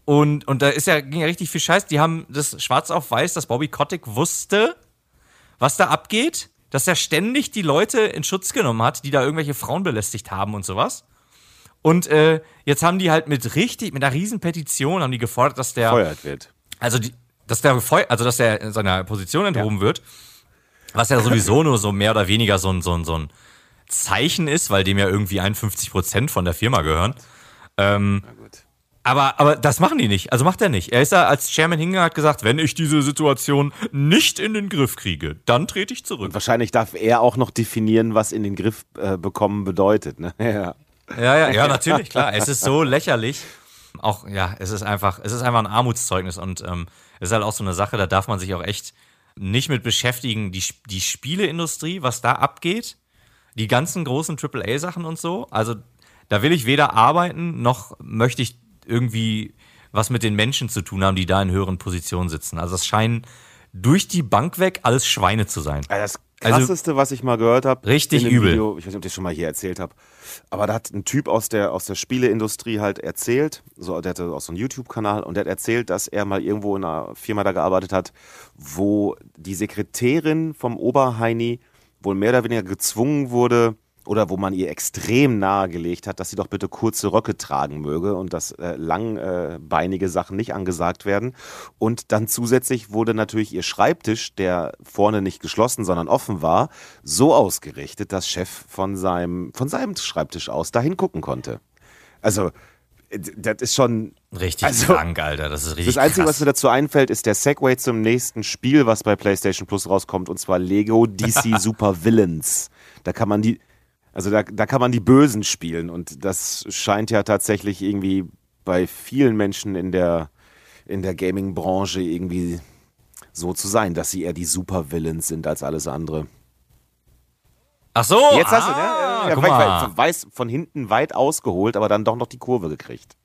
Und, und da ist ja, ging ja richtig viel Scheiß. Die haben das schwarz auf weiß, dass Bobby Kotick wusste, was da abgeht, dass er ständig die Leute in Schutz genommen hat, die da irgendwelche Frauen belästigt haben und sowas. Und äh, jetzt haben die halt mit richtig, mit einer riesen Petition haben die gefordert, dass der gefeuert wird. Also die, dass der also dass der in seiner Position enthoben ja. wird, was ja sowieso nur so mehr oder weniger so ein, so ein, so ein Zeichen ist, weil dem ja irgendwie 51 Prozent von der Firma gehören. Ähm, Na gut. Aber, aber das machen die nicht. Also macht er nicht. Er ist da als Chairman hingegangen hat gesagt, wenn ich diese Situation nicht in den Griff kriege, dann trete ich zurück. Und wahrscheinlich darf er auch noch definieren, was in den Griff äh, bekommen bedeutet. Ne? (laughs) Ja. Ja, ja, ja, natürlich, klar. Es ist so lächerlich. Auch, ja, es ist einfach, es ist einfach ein Armutszeugnis und ähm, es ist halt auch so eine Sache, da darf man sich auch echt nicht mit beschäftigen. Die, die Spieleindustrie, was da abgeht, die ganzen großen AAA-Sachen und so, also da will ich weder arbeiten, noch möchte ich irgendwie was mit den Menschen zu tun haben, die da in höheren Positionen sitzen. Also es scheinen durch die Bank weg alles Schweine zu sein. Das also krasseste, also, was ich mal gehört habe. Richtig übel. Video, ich weiß nicht, ob ich das schon mal hier erzählt habe. Aber da hat ein Typ aus der, aus der Spieleindustrie halt erzählt, so, der hatte auch so einen YouTube-Kanal und der hat erzählt, dass er mal irgendwo in einer Firma da gearbeitet hat, wo die Sekretärin vom Oberheini wohl mehr oder weniger gezwungen wurde, oder wo man ihr extrem nahegelegt hat, dass sie doch bitte kurze Röcke tragen möge und dass äh, langbeinige Sachen nicht angesagt werden. Und dann zusätzlich wurde natürlich ihr Schreibtisch, der vorne nicht geschlossen, sondern offen war, so ausgerichtet, dass Chef von seinem, von seinem Schreibtisch aus dahin gucken konnte. Also, das ist schon. Richtig also, krank, Alter. Das ist richtig Das Einzige, krass. was mir dazu einfällt, ist der Segway zum nächsten Spiel, was bei PlayStation Plus rauskommt, und zwar Lego DC (laughs) Super Villains. Da kann man die, also da, da kann man die Bösen spielen und das scheint ja tatsächlich irgendwie bei vielen Menschen in der, in der Gaming-Branche irgendwie so zu sein, dass sie eher die Supervillains sind als alles andere. Ach so, jetzt hast du, ne? ah, ja, weiß von hinten weit ausgeholt, aber dann doch noch die Kurve gekriegt.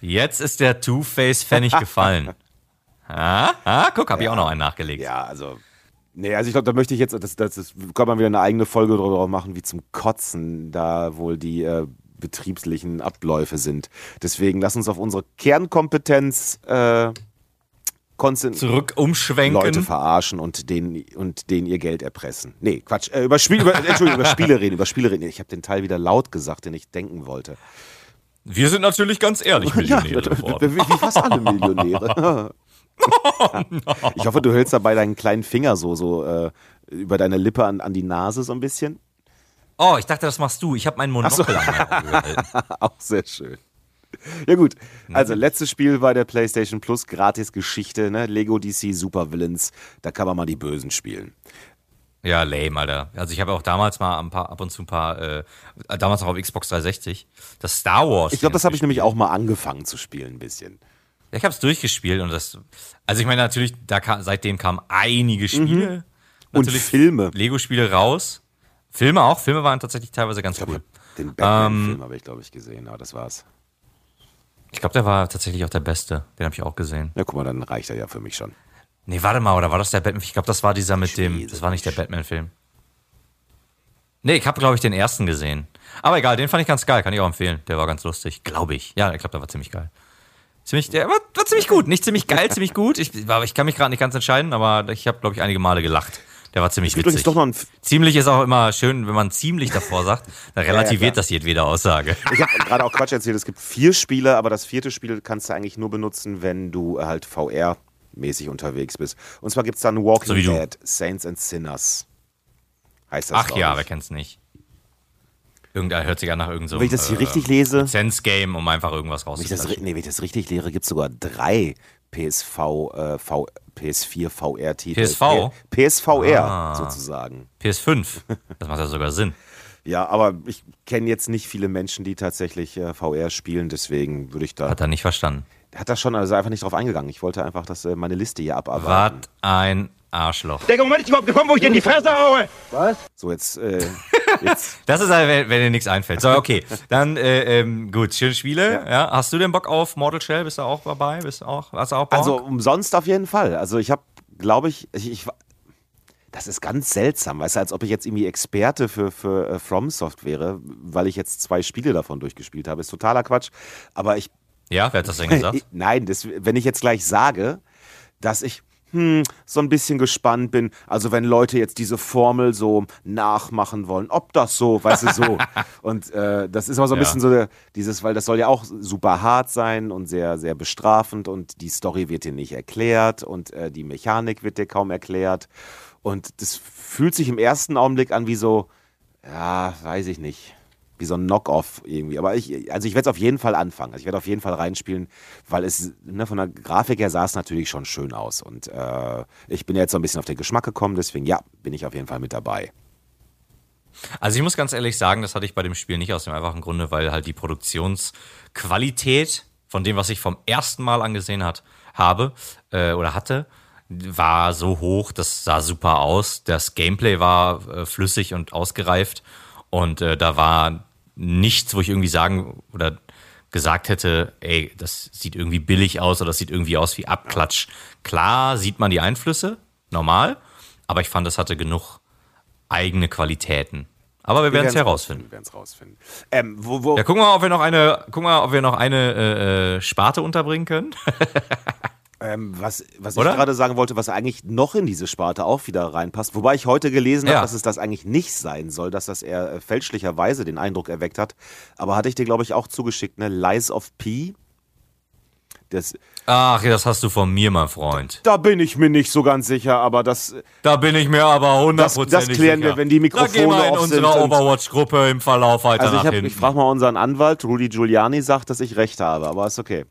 Jetzt ist der Two-Face-Pfennig gefallen. (laughs) ah, ah, guck, hab ja. ich auch noch einen nachgelegt. Ja, also Nee, also ich glaube, da möchte ich jetzt, das, das, das kann man wieder eine eigene Folge drauf machen, wie zum Kotzen da wohl die äh, betriebslichen Abläufe sind. Deswegen lass uns auf unsere Kernkompetenz äh, zurück umschwenken. Leute verarschen und denen, und denen ihr Geld erpressen. Nee, Quatsch. Äh, über, Spiel, über, Entschuldigung, über Spiele reden, über Spiele reden. Ich habe den Teil wieder laut gesagt, den ich denken wollte. Wir sind natürlich ganz ehrlich (laughs) Millionäre. ja, wie, wie fast alle Millionäre. (laughs) ich hoffe, du hältst dabei deinen kleinen Finger so, so äh, über deine Lippe an, an die Nase so ein bisschen. Oh, ich dachte, das machst du. Ich habe meinen Monokel so. an (laughs) Auch sehr schön. Ja gut, also letztes Spiel war der PlayStation Plus Gratis-Geschichte, ne? Lego DC Super Villains. Da kann man mal die Bösen spielen. Ja, lame, Alter. Also ich habe auch damals mal ein paar, ab und zu ein paar, äh, damals auch auf Xbox 360, das Star Wars. Ich glaube, das habe ich nämlich auch mal angefangen zu spielen, ein bisschen. Ich habe es durchgespielt und das. Also ich meine natürlich, da kam, seitdem kamen einige Spiele. Mhm. Und Filme. Lego-Spiele raus. Filme auch. Filme waren tatsächlich teilweise ganz ich cool. Den Batman-Film ähm, habe ich, glaube ich, gesehen, aber das war's. Ich glaube, der war tatsächlich auch der beste. Den habe ich auch gesehen. Ja, guck mal, dann reicht er ja für mich schon. Nee, warte mal, oder war das der Batman? Ich glaube, das war dieser mit dem. Das war nicht der Batman-Film. Nee, ich habe, glaube ich, den ersten gesehen. Aber egal, den fand ich ganz geil, kann ich auch empfehlen. Der war ganz lustig, glaube ich. Ja, ich glaube, der war ziemlich geil. Ziemlich, der war, war ziemlich gut. Nicht ziemlich geil, (laughs) ziemlich gut. Ich, ich kann mich gerade nicht ganz entscheiden, aber ich habe, glaube ich, einige Male gelacht. Der war ziemlich witzig. Doch noch ein ziemlich ist auch immer schön, wenn man ziemlich davor sagt, (laughs) dann relativiert ja, ja, das jedwede Aussage. Ich habe gerade auch Quatsch erzählt, es gibt vier Spiele, aber das vierte Spiel kannst du eigentlich nur benutzen, wenn du halt VR mäßig unterwegs bist. Und zwar gibt es dann Walking so Dead, Saints and Sinners. Heißt das Ach ja, wer kennt's nicht? Irgendeiner hört sich an nach irgendeinem. So, wenn ich das hier äh, richtig lese. Sense-Game, um einfach irgendwas rauszukriegen. Nee, wenn ich das richtig lese, gibt es sogar drei PSV, äh, v, PS4 VR-Titel. PSV? PSVR ah. sozusagen. PS5. (laughs) Das macht ja sogar Sinn. Ja, aber ich kenne jetzt nicht viele Menschen, die tatsächlich äh, VR spielen, deswegen würde ich da. Hat er nicht verstanden. Hat er schon, also einfach nicht drauf eingegangen. Ich wollte einfach, dass äh, meine Liste hier abarbeiten. Was ein Arschloch. Der Moment ist überhaupt gekommen, wo ich dir in die Fresse haue. Was? So, jetzt. Äh, (laughs) jetzt. das ist halt, wenn, wenn, dir nichts einfällt. So, okay. Dann, äh, ähm, gut, schöne Spiele. Ja. ja. Hast du denn Bock auf Mortal Shell? Bist du auch dabei? Bist du auch, hast du auch Bock? Also, umsonst auf jeden Fall. Also, ich habe, glaube ich, ich, ich das ist ganz seltsam, weißt du, als ob ich jetzt irgendwie Experte für, für uh, FromSoft wäre, weil ich jetzt zwei Spiele davon durchgespielt habe. Ist totaler Quatsch. Aber ich. Ja, wer hat das denn gesagt? (laughs) Nein, das, wenn ich jetzt gleich sage, dass ich hm, so ein bisschen gespannt bin. Also wenn Leute jetzt diese Formel so nachmachen wollen, ob das so, weißt du, so. (laughs) und äh, das ist aber so ein ja. bisschen so der, dieses, weil das soll ja auch super hart sein und sehr, sehr bestrafend und die Story wird dir nicht erklärt und äh, die Mechanik wird dir kaum erklärt. Und das fühlt sich im ersten Augenblick an wie so, ja, weiß ich nicht wie so ein Knock-off irgendwie. Aber ich, also ich werde es auf jeden Fall anfangen. Also ich werde auf jeden Fall reinspielen, weil es ne, von der Grafik her sah es natürlich schon schön aus. Und äh, ich bin jetzt so ein bisschen auf den Geschmack gekommen, deswegen ja, bin ich auf jeden Fall mit dabei. Also ich muss ganz ehrlich sagen, das hatte ich bei dem Spiel nicht aus dem einfachen Grunde, weil halt die Produktionsqualität von dem, was ich vom ersten Mal angesehen hat, habe äh, oder hatte, war so hoch, das sah super aus. Das Gameplay war äh, flüssig und ausgereift und äh, da war nichts, wo ich irgendwie sagen oder gesagt hätte, ey, das sieht irgendwie billig aus oder das sieht irgendwie aus wie Abklatsch. Klar sieht man die Einflüsse, normal, aber ich fand, das hatte genug eigene Qualitäten. Aber wir, wir werden es herausfinden. Wir werden es rausfinden. Ähm, wo, wo ja, gucken wir mal, ob wir noch eine, gucken wir mal, ob wir noch eine äh, äh Sparte unterbringen können. (laughs) Ähm, was was ich gerade sagen wollte, was eigentlich noch in diese Sparte auch wieder reinpasst, wobei ich heute gelesen ja. habe, dass es das eigentlich nicht sein soll, dass das eher äh, fälschlicherweise den Eindruck erweckt hat. Aber hatte ich dir, glaube ich, auch zugeschickt, ne? Lies of P. Das, Ach, das hast du von mir, mein Freund. Da bin ich mir nicht so ganz sicher, aber das. Da bin ich mir aber hundertprozentig Das, das klären sicher. wir, wenn die Mikrofone da gehen wir in unserer Overwatch-Gruppe im Verlauf weiter also ich hab, hinten. Ich frage mal unseren Anwalt, Rudy Giuliani sagt, dass ich recht habe, aber ist okay.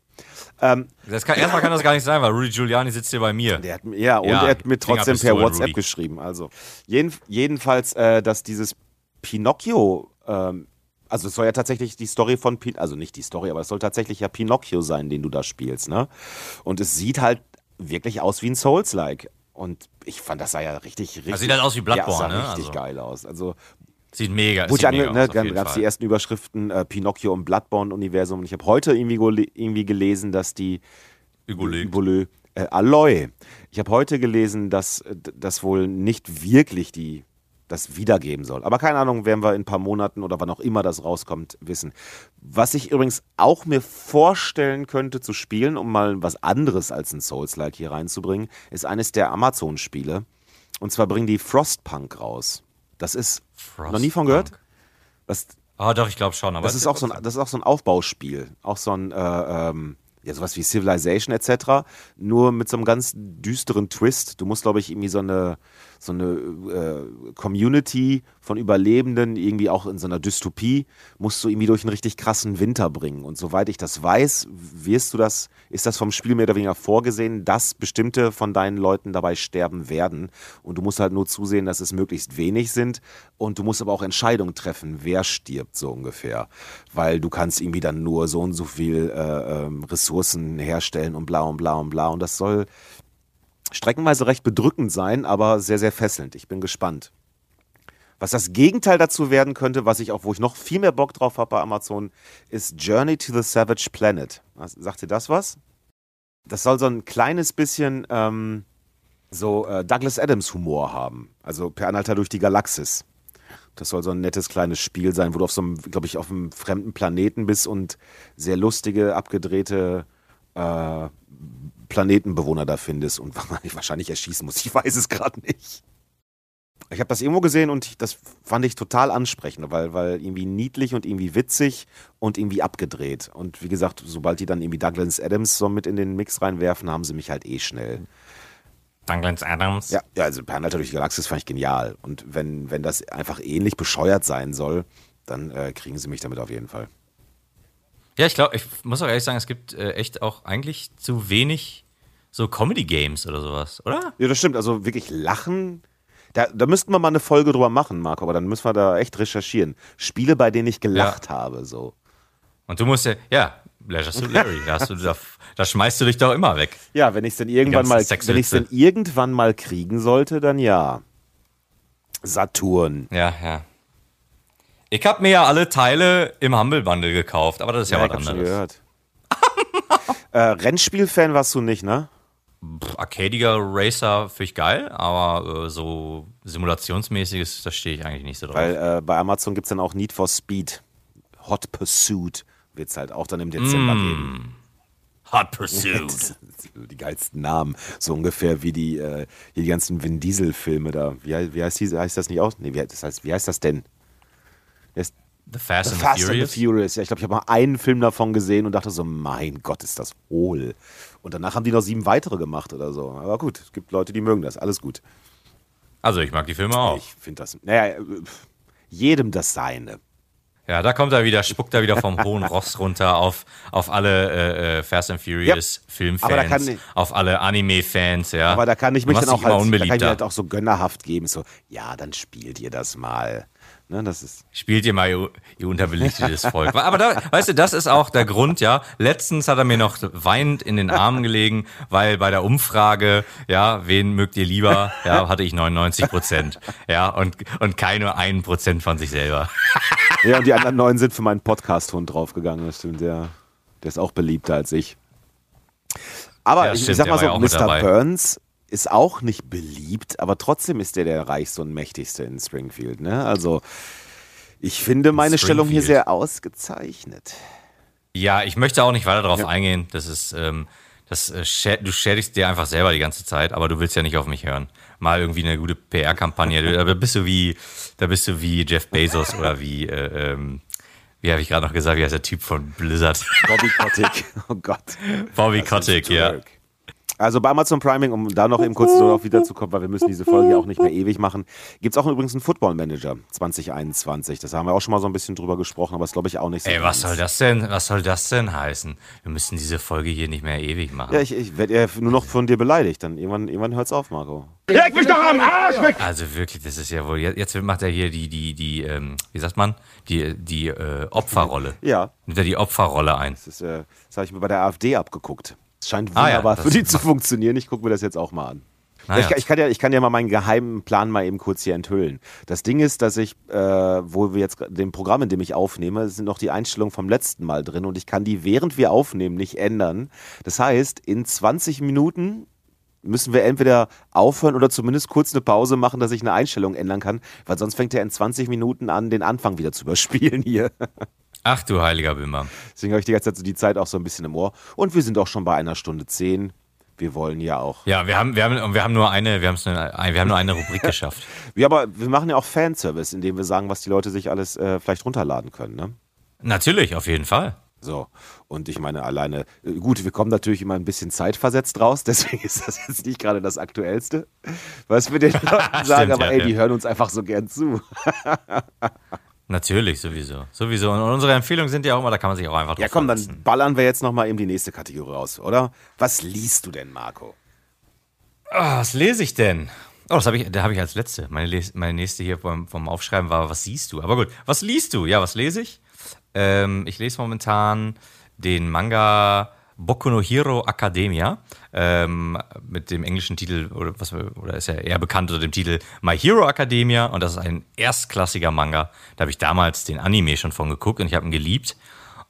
Ähm, kann, erstmal kann das gar nicht sein, weil Rudy Giuliani sitzt hier bei mir. Der hat, ja, und ja, er hat mir trotzdem per WhatsApp Rudy. geschrieben. Also jeden, jedenfalls, äh, dass dieses Pinocchio, ähm, also es soll ja tatsächlich die Story von, Pin also nicht die Story, aber es soll tatsächlich ja Pinocchio sein, den du da spielst, ne? Und es sieht halt wirklich aus wie ein Souls-like. Und ich fand, das sah ja richtig, richtig. Das sieht halt aus wie Bloodborne, ja, sah ne? richtig also. geil aus. Also Sieht mega, Gut, sieht mega ne, Dann gab es die ersten Überschriften äh, Pinocchio und Bloodborne-Universum. Und ich habe heute irgendwie, irgendwie gelesen, dass die Überlö, äh, Aloy. Ich habe heute gelesen, dass das wohl nicht wirklich die das wiedergeben soll. Aber keine Ahnung, werden wir in ein paar Monaten oder wann auch immer das rauskommt, wissen. Was ich übrigens auch mir vorstellen könnte zu spielen, um mal was anderes als ein Souls-like hier reinzubringen, ist eines der Amazon-Spiele. Und zwar bringen die Frostpunk raus. Das ist Frostpunk. noch nie von gehört. Das, ah, doch, ich glaube schon. das, ist auch so ein, das ist auch so ein Aufbauspiel. Auch so ein, äh, ähm, ja, sowas wie Civilization etc. Nur mit so einem ganz düsteren Twist. Du musst, glaube ich, irgendwie so eine so eine äh, Community von Überlebenden, irgendwie auch in so einer Dystopie, musst du irgendwie durch einen richtig krassen Winter bringen. Und soweit ich das weiß, wirst du das, ist das vom Spiel mehr oder weniger vorgesehen, dass bestimmte von deinen Leuten dabei sterben werden. Und du musst halt nur zusehen, dass es möglichst wenig sind. Und du musst aber auch Entscheidungen treffen, wer stirbt so ungefähr. Weil du kannst irgendwie dann nur so und so viel äh, ähm, Ressourcen herstellen und bla und bla und bla. Und das soll streckenweise recht bedrückend sein, aber sehr, sehr fesselnd. Ich bin gespannt. Was das Gegenteil dazu werden könnte, was ich auch, wo ich noch viel mehr Bock drauf habe bei Amazon, ist Journey to the Savage Planet. Sagt ihr das was? Das soll so ein kleines bisschen, ähm, so äh, Douglas Adams Humor haben. Also per Anhalter durch die Galaxis. Das soll so ein nettes kleines Spiel sein, wo du auf so einem, glaube ich, auf einem fremden Planeten bist und sehr lustige, abgedrehte äh, Planetenbewohner da findest und (laughs) wahrscheinlich erschießen musst. Ich weiß es gerade nicht. Ich habe das irgendwo gesehen und das fand ich total ansprechend, weil, weil irgendwie niedlich und irgendwie witzig und irgendwie abgedreht. Und wie gesagt, sobald die dann irgendwie Douglas Adams so mit in den Mix reinwerfen, haben sie mich halt eh schnell. Douglas Adams? Ja, ja also Pernatter durch die Galaxis fand ich genial. Und wenn, wenn das einfach ähnlich bescheuert sein soll, dann äh, kriegen sie mich damit auf jeden Fall. Ja, ich glaube, ich muss auch ehrlich sagen, es gibt äh, echt auch eigentlich zu wenig so Comedy-Games oder sowas, oder? Ja, das stimmt. Also wirklich lachen. Da, da müssten wir mal eine Folge drüber machen, Marco, aber dann müssen wir da echt recherchieren. Spiele, bei denen ich gelacht ja. habe, so. Und du musst ja, ja, Leisure Suit Larry, da, du, da, da schmeißt du dich doch immer weg. Ja, wenn ich es denn irgendwann mal, wenn ich denn irgendwann mal kriegen sollte, dann ja. Saturn. Ja, ja. Ich habe mir ja alle Teile im Humble Bundle gekauft, aber das ist ja, ja was anderes. Schon gehört. (laughs) äh, Rennspiel-Fan warst du nicht, ne? Arcadiger Racer finde ich geil, aber äh, so simulationsmäßiges, da stehe ich eigentlich nicht so drauf. Weil äh, bei Amazon gibt es dann auch Need for Speed. Hot Pursuit wird es halt auch dann im Dezember mm. geben. Hot Pursuit. (laughs) die geilsten Namen. So ungefähr wie die, äh, die ganzen Vin Diesel-Filme da. Wie, wie heißt, die, heißt das nicht aus? Nee, wie, das heißt, wie heißt das denn? The Fast, the and, Fast the Furious. and the Furious. Ja, ich glaube, ich habe mal einen Film davon gesehen und dachte so, mein Gott, ist das hohl. Und danach haben die noch sieben weitere gemacht oder so. Aber gut, es gibt Leute, die mögen das. Alles gut. Also ich mag die Filme auch. Ich finde das, naja, jedem das Seine. Ja, da kommt er wieder, spuckt er wieder vom hohen Ross runter auf, auf alle äh, äh Fast and Furious ja, Filmfans, auf alle Anime-Fans, ja. Aber da kann ich mich dann auch, halt, da kann ich halt auch so gönnerhaft geben, so, ja, dann spielt ihr das mal. Ne, das ist Spielt ihr mal, ihr, ihr unterbelichtetes Volk. (laughs) Aber da, weißt du, das ist auch der Grund, ja. Letztens hat er mir noch weinend in den Armen gelegen, weil bei der Umfrage, ja, wen mögt ihr lieber, ja, hatte ich 99 Prozent. Ja, und, und keine ein Prozent von sich selber. (laughs) Ja, und die anderen neun sind für meinen Podcast-Hund draufgegangen, das stimmt, der, der ist auch beliebter als ich. Aber ja, ich, ich sag mal so, Mr. Burns ist auch nicht beliebt, aber trotzdem ist der der reichste und mächtigste in Springfield. Ne? Also ich finde meine Stellung hier sehr ausgezeichnet. Ja, ich möchte auch nicht weiter darauf ja. eingehen. Das ist, ähm, das, äh, du schädigst dir einfach selber die ganze Zeit, aber du willst ja nicht auf mich hören. Mal irgendwie eine gute PR-Kampagne. Da bist du wie, da bist du wie Jeff Bezos oder wie, äh, ähm, wie habe ich gerade noch gesagt, wie heißt der Typ von Blizzard? Bobby Kotick. Oh Gott. Bobby Kotick, ja. Also bei Amazon Priming, um da noch eben kurz so darauf wiederzukommen, weil wir müssen diese Folge ja auch nicht mehr ewig machen, gibt es auch übrigens einen Football Manager 2021. Das haben wir auch schon mal so ein bisschen drüber gesprochen, aber ist glaube ich auch nicht so. Ey, was soll das denn, was soll das denn heißen? Wir müssen diese Folge hier nicht mehr ewig machen. Ja, ich, ich werde ja nur noch von dir beleidigt. Dann irgendwann, irgendwann hört's auf, Marco. Leg mich doch am Arsch weg! Also wirklich, das ist ja wohl, jetzt macht er hier die, die, die, ähm, wie sagt man, die, die äh, Opferrolle. Ja. Nimmt er die Opferrolle ein. Das, ist, äh, das habe ich mir bei der AfD abgeguckt. Es scheint wunderbar ah, ja, für die zu funktionieren. Ich gucke mir das jetzt auch mal an. Ah, ja, ich, ich, kann ja, ich kann ja mal meinen geheimen Plan mal eben kurz hier enthüllen. Das Ding ist, dass ich, äh, wo wir jetzt dem Programm, in dem ich aufnehme, sind noch die Einstellungen vom letzten Mal drin und ich kann die, während wir aufnehmen, nicht ändern. Das heißt, in 20 Minuten müssen wir entweder aufhören oder zumindest kurz eine Pause machen, dass ich eine Einstellung ändern kann, weil sonst fängt er in 20 Minuten an, den Anfang wieder zu überspielen hier. (laughs) Ach du heiliger Bimmer. Deswegen habe ich die ganze Zeit so die Zeit auch so ein bisschen im Ohr. Und wir sind auch schon bei einer Stunde zehn. Wir wollen ja auch. Ja, wir haben, wir haben, wir haben nur eine, wir, wir haben nur eine Rubrik (laughs) geschafft. Ja, aber wir machen ja auch Fanservice, indem wir sagen, was die Leute sich alles äh, vielleicht runterladen können, ne? Natürlich, auf jeden Fall. So, und ich meine, alleine, äh, gut, wir kommen natürlich immer ein bisschen zeitversetzt raus, (laughs) deswegen ist das jetzt nicht gerade das Aktuellste, was wir den (laughs) Leuten sagen, aber ja, ey, ja. die hören uns einfach so gern zu. Natürlich, sowieso. Sowieso. Und unsere Empfehlungen sind ja auch immer, da kann man sich auch einfach drauf Ja, komm, verlassen. dann ballern wir jetzt nochmal eben die nächste Kategorie raus, oder? Was liest du denn, Marco? Oh, was lese ich denn? Oh, das habe ich, da habe ich als letzte. Meine, meine nächste hier vom, vom, Aufschreiben war, was siehst du? Aber gut, was liest du? Ja, was lese ich? Ähm, ich lese momentan den Manga Boku no Hero Academia ähm, mit dem englischen Titel, oder, was, oder ist ja eher bekannt unter dem Titel My Hero Academia und das ist ein erstklassiger Manga. Da habe ich damals den Anime schon von geguckt und ich habe ihn geliebt.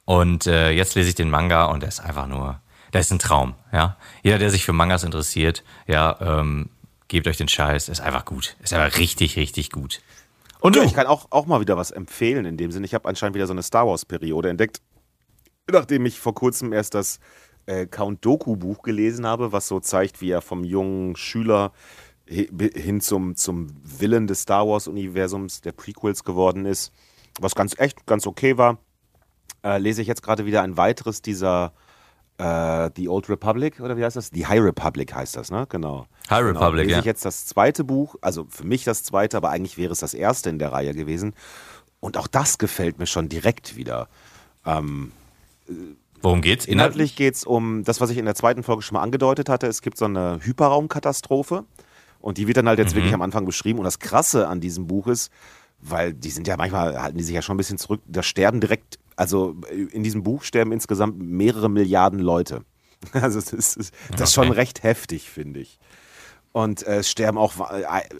Und äh, jetzt lese ich den Manga und der ist einfach nur, der ist ein Traum. Ja, jeder, der sich für Mangas interessiert, ja, ähm, gebt euch den Scheiß. Ist einfach gut. Ist einfach richtig, richtig gut. Und du? ich kann auch, auch mal wieder was empfehlen in dem Sinne. Ich habe anscheinend wieder so eine Star Wars-Periode entdeckt, nachdem ich vor kurzem erst das äh, Count Doku-Buch gelesen habe, was so zeigt, wie er vom jungen Schüler hin zum, zum Willen des Star Wars-Universums, der Prequels geworden ist, was ganz echt, ganz okay war. Äh, lese ich jetzt gerade wieder ein weiteres dieser äh, The Old Republic oder wie heißt das? Die High Republic heißt das, ne? Genau. High genau. Republic, lese ja. ich jetzt das zweite Buch, also für mich das zweite, aber eigentlich wäre es das erste in der Reihe gewesen. Und auch das gefällt mir schon direkt wieder. Ähm, Worum geht's? Inhaltlich geht es um das, was ich in der zweiten Folge schon mal angedeutet hatte. Es gibt so eine Hyperraumkatastrophe und die wird dann halt jetzt mhm. wirklich am Anfang beschrieben. Und das Krasse an diesem Buch ist, weil die sind ja manchmal, halten die sich ja schon ein bisschen zurück, da sterben direkt, also in diesem Buch sterben insgesamt mehrere Milliarden Leute. (laughs) Also das ist, das ist schon recht heftig, finde ich. Und äh, es sterben auch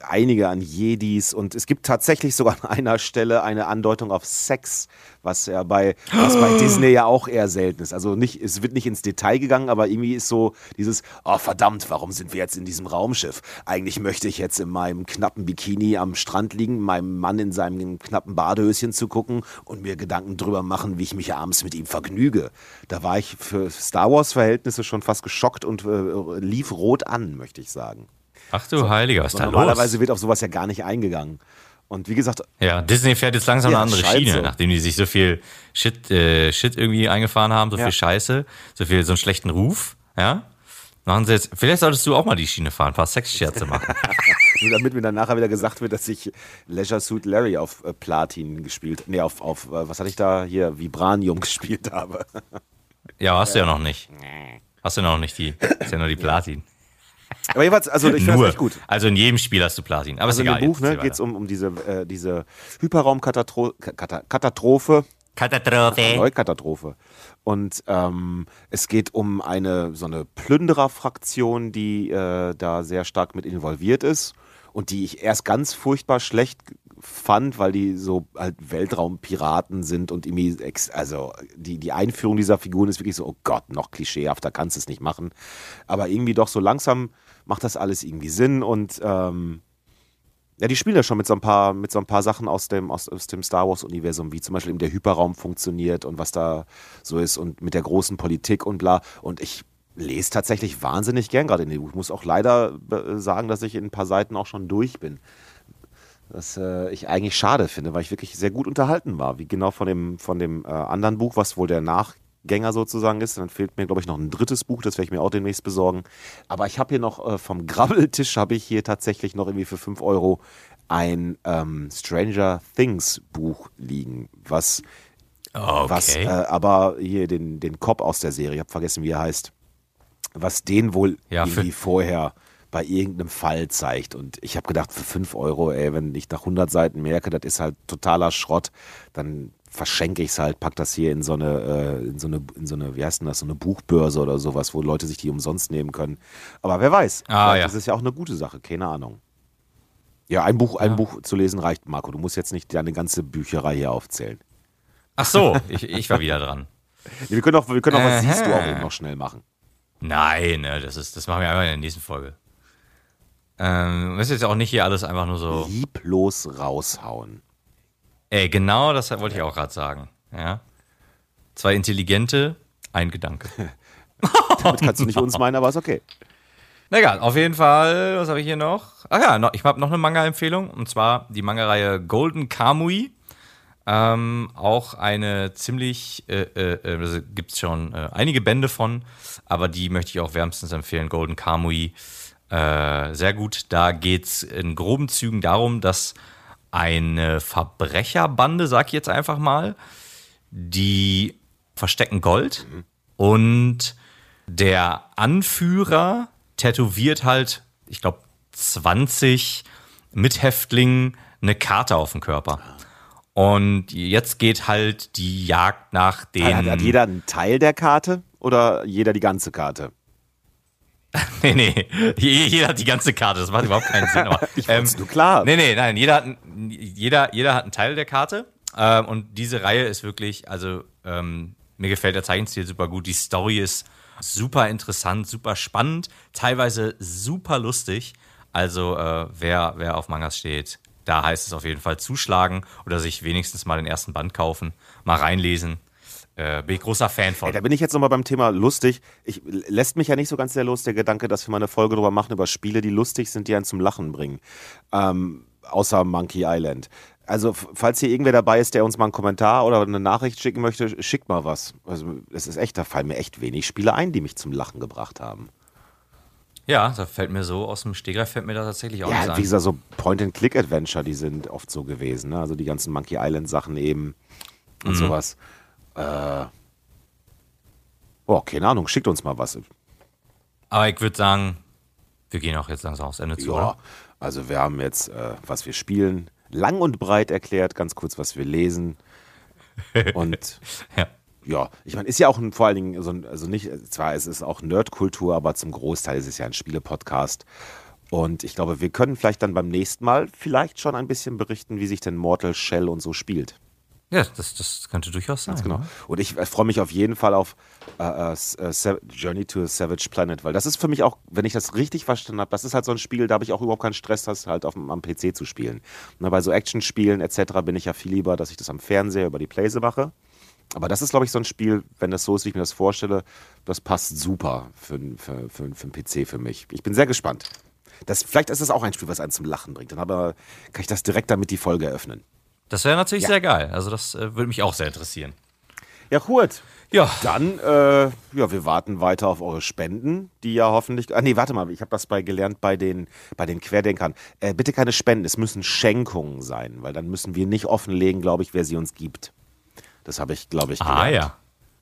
einige an Jedis. Und es gibt tatsächlich sogar an einer Stelle eine Andeutung auf Sex, was ja bei, was bei (gasps) Disney ja auch eher selten ist. Also nicht, es wird nicht ins Detail gegangen, aber irgendwie ist so dieses, oh verdammt, warum sind wir jetzt in diesem Raumschiff? Eigentlich möchte ich jetzt in meinem knappen Bikini am Strand liegen, meinem Mann in seinem knappen Badehöschen zu gucken und mir Gedanken drüber machen, wie ich mich abends mit ihm vergnüge. Da war ich für Star Wars-Verhältnisse schon fast geschockt und äh, lief rot an, möchte ich sagen. Ach du so, Heiliger, was ist da normalerweise los? wird auf sowas ja gar nicht eingegangen. Und wie gesagt. Ja, Disney fährt jetzt langsam ja, eine andere Schiene, so. nachdem die sich so viel Shit, äh, Shit irgendwie eingefahren haben, so ja. viel Scheiße, so viel, so einen schlechten Ruf, ja. Machen sie jetzt, vielleicht solltest du auch mal die Schiene fahren, ein paar Sexscherze (laughs) machen. Nur damit mir dann nachher wieder gesagt wird, dass ich Leisure Suit Larry auf äh, Platin gespielt, nee, auf, auf, äh, was hatte ich da hier, Vibranium (laughs) gespielt habe. ja, hast du ja noch nicht. Hast du noch nicht die, ist ja nur die Platin. Aber jedenfalls, also ich finde es echt gut. Also in jedem Spiel hast du Platin. Aber also ist egal, in dem Buch ne, geht es um, um diese, äh, diese Hyperraumkatastrophe. Katastrophe. Neukatastrophe. Und ähm, es geht um eine so eine Plündererfraktion, die äh, da sehr stark mit involviert ist und die ich erst ganz furchtbar schlecht fand, weil die so halt Weltraumpiraten sind und irgendwie, also die, die Einführung dieser Figuren ist wirklich so, oh Gott, noch klischeehafter kannst du es nicht machen. Aber irgendwie doch so langsam macht das alles irgendwie Sinn und ähm, ja, die spielen ja schon mit so ein paar, mit so ein paar Sachen aus dem, aus, aus dem Star Wars-Universum, wie zum Beispiel eben der Hyperraum funktioniert und was da so ist und mit der großen Politik und bla. Und ich lese tatsächlich wahnsinnig gern gerade in dem Buch. Ich muss auch leider äh, sagen, dass ich in ein paar Seiten auch schon durch bin. Was äh, ich eigentlich schade finde, weil ich wirklich sehr gut unterhalten war. Wie genau von dem, von dem äh, anderen Buch, was wohl der Nach Gänger sozusagen ist. Dann fehlt mir, glaube ich, noch ein drittes Buch, das werde ich mir auch demnächst besorgen. Aber ich habe hier noch äh, vom Grabbeltisch habe ich hier tatsächlich noch irgendwie für 5 Euro ein ähm, Stranger Things Buch liegen, was, okay. was äh, aber hier den, den Cop aus der Serie, ich habe vergessen, wie er heißt, was den wohl ja, irgendwie vorher bei irgendeinem Fall zeigt. Und ich habe gedacht, für 5 Euro, ey, wenn ich nach 100 Seiten merke, das ist halt totaler Schrott, dann verschenke ich es halt, pack das hier in so eine, äh, in so eine, in so eine, wie heißt denn das, so eine Buchbörse oder sowas, wo Leute sich die umsonst nehmen können. Aber wer weiß, ah, ja. das ist ja auch eine gute Sache, keine Ahnung. Ja, ein Buch, ein ja. Buch zu lesen reicht, Marco. Du musst jetzt nicht deine ganze Bücherei hier aufzählen. Ach so, ich, ich war wieder dran. (laughs) wir können auch, wir können auch was siehst du auch noch schnell machen. Nein, ne, das, ist, das machen wir einfach in der nächsten Folge. Ähm, müssen jetzt auch nicht hier alles einfach nur so. Lieblos raushauen. Ey, genau das wollte ich auch gerade sagen. Ja. Zwei Intelligente, ein Gedanke. (laughs) Damit kannst du nicht uns meinen, aber ist okay. Na egal, auf jeden Fall, was habe ich hier noch? Ach ja, noch, ich habe noch eine Manga-Empfehlung und zwar die Manga-Reihe Golden Kamui. Ähm, auch eine ziemlich, äh, äh, also gibt es schon äh, einige Bände von, aber die möchte ich auch wärmstens empfehlen. Golden Kamui, äh, sehr gut. Da geht es in groben Zügen darum, dass eine Verbrecherbande, sag ich jetzt einfach mal, die verstecken Gold mhm. und der Anführer tätowiert halt, ich glaube, 20 Mithäftlingen eine Karte auf den Körper. Und jetzt geht halt die Jagd nach den. Hat, hat jeder einen Teil der Karte oder jeder die ganze Karte? (laughs) nee, nee. Jeder hat die ganze Karte, das macht überhaupt keinen Sinn. Aber, (laughs) ich ähm, nur klar. Nee, nee, nein. Jeder hat, jeder, jeder hat einen Teil der Karte. Ähm, und diese Reihe ist wirklich, also ähm, mir gefällt der Zeichenstil super gut. Die Story ist super interessant, super spannend, teilweise super lustig. Also äh, wer, wer auf Mangas steht, da heißt es auf jeden Fall zuschlagen oder sich wenigstens mal den ersten Band kaufen, mal reinlesen. Äh, bin ich großer Fan von. Ey, da bin ich jetzt nochmal beim Thema lustig. Ich, lässt mich ja nicht so ganz sehr los, der Gedanke, dass wir mal eine Folge drüber machen, über Spiele, die lustig sind, die einen zum Lachen bringen. Ähm, außer Monkey Island. Also, falls hier irgendwer dabei ist, der uns mal einen Kommentar oder eine Nachricht schicken möchte, schickt mal was. Also, es ist echt, da fallen mir echt wenig Spiele ein, die mich zum Lachen gebracht haben. Ja, da fällt mir so aus dem Stegreif fällt mir da tatsächlich auch ja, wie gesagt, so Point-and-Click-Adventure, die sind oft so gewesen. Ne? Also die ganzen Monkey Island-Sachen eben und mhm. sowas. Äh, oh, keine Ahnung, schickt uns mal was. Aber ich würde sagen, wir gehen auch jetzt langsam aufs Ende zu, ja, oder? Also wir haben jetzt, äh, was wir spielen, lang und breit erklärt, ganz kurz, was wir lesen. (laughs) Und ja. ja, ich meine, ist ja auch ein, vor allen Dingen so ein, also nicht, zwar es ist auch Nerdkultur, aber zum Großteil ist es ja ein Spielepodcast. Und ich glaube, wir können vielleicht dann beim nächsten Mal vielleicht schon ein bisschen berichten, wie sich denn Mortal Shell und so spielt. Ja, das, das könnte durchaus sein. Ganz genau. Und ich äh, freue mich auf jeden Fall auf äh, äh, Journey to a Savage Planet, weil das ist für mich auch, wenn ich das richtig verstanden habe, das ist halt so ein Spiel, da habe ich auch überhaupt keinen Stress, das halt auf, am PC zu spielen. Na, bei so Actionspielen etc. bin ich ja viel lieber, dass ich das am Fernseher über die Playse mache. Aber das ist, glaube ich, so ein Spiel, wenn das so ist, wie ich mir das vorstelle, das passt super für, für, für, für einen PC für mich. Ich bin sehr gespannt. Das, vielleicht ist es auch ein Spiel, was einen zum Lachen bringt. Dann aber kann ich das direkt damit die Folge eröffnen. Das wäre natürlich ja. sehr geil. Also das äh, würde mich auch sehr interessieren. Ja, gut. Ja. Dann, äh, ja, wir warten weiter auf eure Spenden, die ja hoffentlich. Ah, nee, warte mal, ich habe das bei gelernt bei den, bei den Querdenkern. Äh, bitte keine Spenden, es müssen Schenkungen sein, weil dann müssen wir nicht offenlegen, glaube ich, wer sie uns gibt. Das habe ich, glaube ich, ah, gelernt. Ah, ja.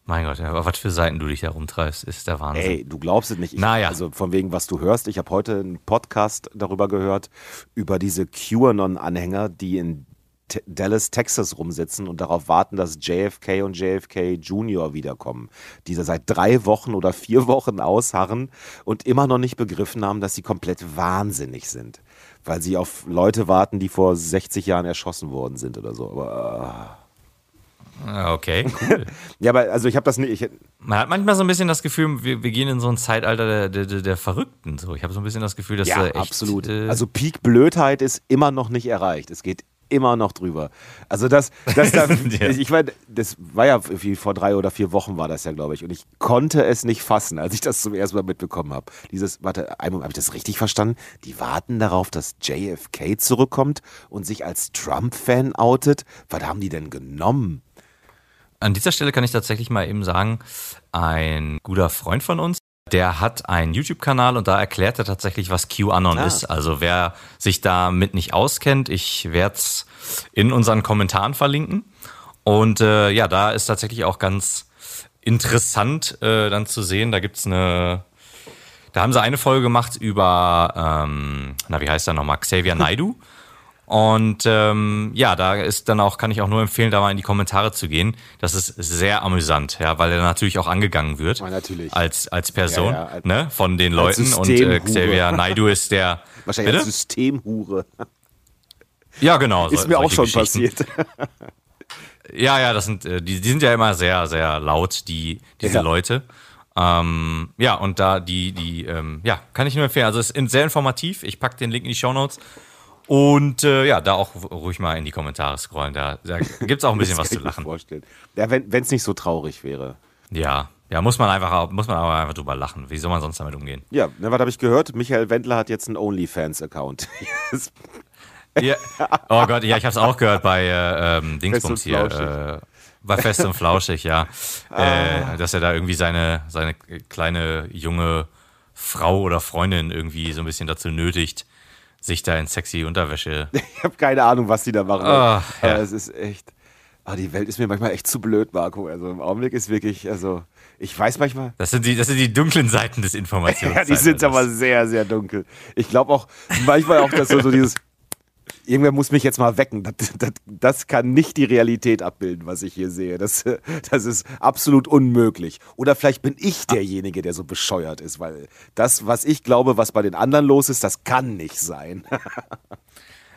Mein Gott, aber was für Seiten du dich herumtreibst, ist der Wahnsinn. Ey, du glaubst es nicht. Ich, naja. Also von wegen, was du hörst. Ich habe heute einen Podcast darüber gehört, über diese QAnon-Anhänger, die in Dallas, Texas rumsitzen und darauf warten, dass JFK und JFK Junior wiederkommen. Die seit drei Wochen oder vier Wochen ausharren und immer noch nicht begriffen haben, dass sie komplett wahnsinnig sind. Weil sie auf Leute warten, die vor 60 Jahren erschossen worden sind oder so. Aber. Uh. Okay, cool. (laughs) ja, aber also ich habe das nicht. Ich, Man hat manchmal so ein bisschen das Gefühl, wir, wir gehen in so ein Zeitalter der, der, der Verrückten. So. Ich habe so ein bisschen das Gefühl, dass ja, echt, absolut. Äh, also Peak Blödheit ist immer noch nicht erreicht. Es geht immer noch drüber. Also das, das da, (laughs) ja. ich meine, das war ja vor drei oder vier Wochen war das ja, glaube ich. Und ich konnte es nicht fassen, als ich das zum ersten Mal mitbekommen habe. Dieses, warte, habe ich das richtig verstanden? Die warten darauf, dass JFK zurückkommt und sich als Trump-Fan outet. Was haben die denn genommen? An dieser Stelle kann ich tatsächlich mal eben sagen, ein guter Freund von uns, der hat einen YouTube-Kanal und da erklärt er tatsächlich, was QAnon ah. ist. Also wer sich damit nicht auskennt, ich werde es in unseren Kommentaren verlinken. Und äh, ja, da ist tatsächlich auch ganz interessant äh, dann zu sehen. Da gibt's eine, da haben sie eine Folge gemacht über, ähm, na wie heißt der nochmal, Xavier Naidu. Und ähm, ja, da ist dann auch, kann ich auch nur empfehlen, da mal in die Kommentare zu gehen. Das ist sehr amüsant, ja, weil er natürlich auch angegangen wird. Ja, natürlich. Als, als Person, ja, ja, ne, von den Leuten. Und äh, Xavier Naidu ist der. (laughs) Wahrscheinlich bitte? als Systemhure. Ja, genau. Ist so, mir auch schon passiert. (laughs) ja, ja, das sind, äh, die, die sind ja immer sehr, sehr laut, die, diese Leute. Ähm, ja, und da die, die, ähm, ja, kann ich nur empfehlen. Also es ist sehr informativ. Ich packe den Link in die Show Notes. Und äh, ja, da auch ruhig mal in die Kommentare scrollen. Da, da gibt es auch ein (laughs) bisschen was zu lachen. Vorstellen. Ja, wenn es nicht so traurig wäre. Ja, ja, muss man einfach, muss man aber einfach drüber lachen. Wie soll man sonst damit umgehen? Ja, ne, was habe ich gehört? Michael Wendler hat jetzt einen OnlyFans-Account. (laughs) ja. Oh Gott, ja, ich habe es auch gehört bei äh, ähm, Dingsbums hier. Äh, bei Fest und Flauschig, ja. (laughs) Ah. Äh, dass er da irgendwie seine, seine kleine junge Frau oder Freundin irgendwie so ein bisschen dazu nötigt, sich da in sexy Unterwäsche. (laughs) Ich habe keine Ahnung, was die da machen. Oh, ja. Es ist echt. Ah, die Welt ist mir manchmal echt zu blöd, Marco. Also im Augenblick ist wirklich, also ich weiß manchmal. Das sind die, das sind die dunklen Seiten des (laughs) Informations. ja, die sind aber sehr, sehr dunkel. Ich glaube auch manchmal auch, dass so, so dieses, (laughs) irgendwer muss mich jetzt mal wecken. Das, das, das, kann nicht die Realität abbilden, was ich hier sehe. Das, das ist absolut unmöglich. Oder vielleicht bin ich derjenige, der so bescheuert ist, weil das, was ich glaube, was bei den anderen los ist, das kann nicht sein. (laughs)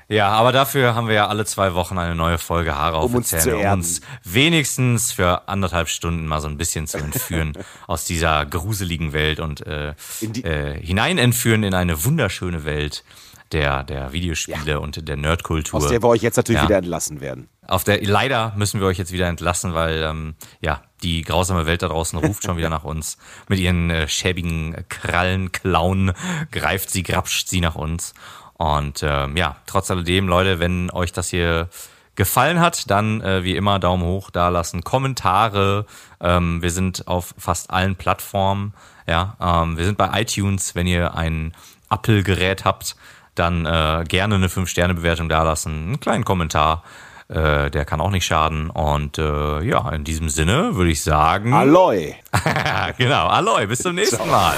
Ja, aber dafür haben wir ja alle zwei Wochen eine neue Folge Haare um uns, zu um uns wenigstens für anderthalb Stunden mal so ein bisschen zu entführen (laughs) aus dieser gruseligen Welt und äh, äh, hinein entführen in eine wunderschöne Welt der, der Videospiele ja. und der Nerdkultur. Aus der wir euch jetzt natürlich ja. wieder entlassen werden. Auf der, leider müssen wir euch jetzt wieder entlassen, weil ähm, ja, die grausame Welt da draußen ruft schon wieder (laughs) nach uns. Mit ihren äh, schäbigen Krallen, Klauen greift sie, grapscht sie nach uns. Und ähm, ja, trotz alledem, Leute, wenn euch das hier gefallen hat, dann äh, wie immer Daumen hoch da lassen, Kommentare. Ähm, wir sind auf fast allen Plattformen. Ja, ähm, wir sind bei iTunes, wenn ihr ein Apple-Gerät habt, dann äh, gerne eine 5-Sterne-Bewertung da lassen, einen kleinen Kommentar. Äh, der kann auch nicht schaden. Und äh, ja, in diesem Sinne würde ich sagen. Aloy. (laughs) genau, Aloy. Bis zum (laughs) nächsten Ciao. Mal.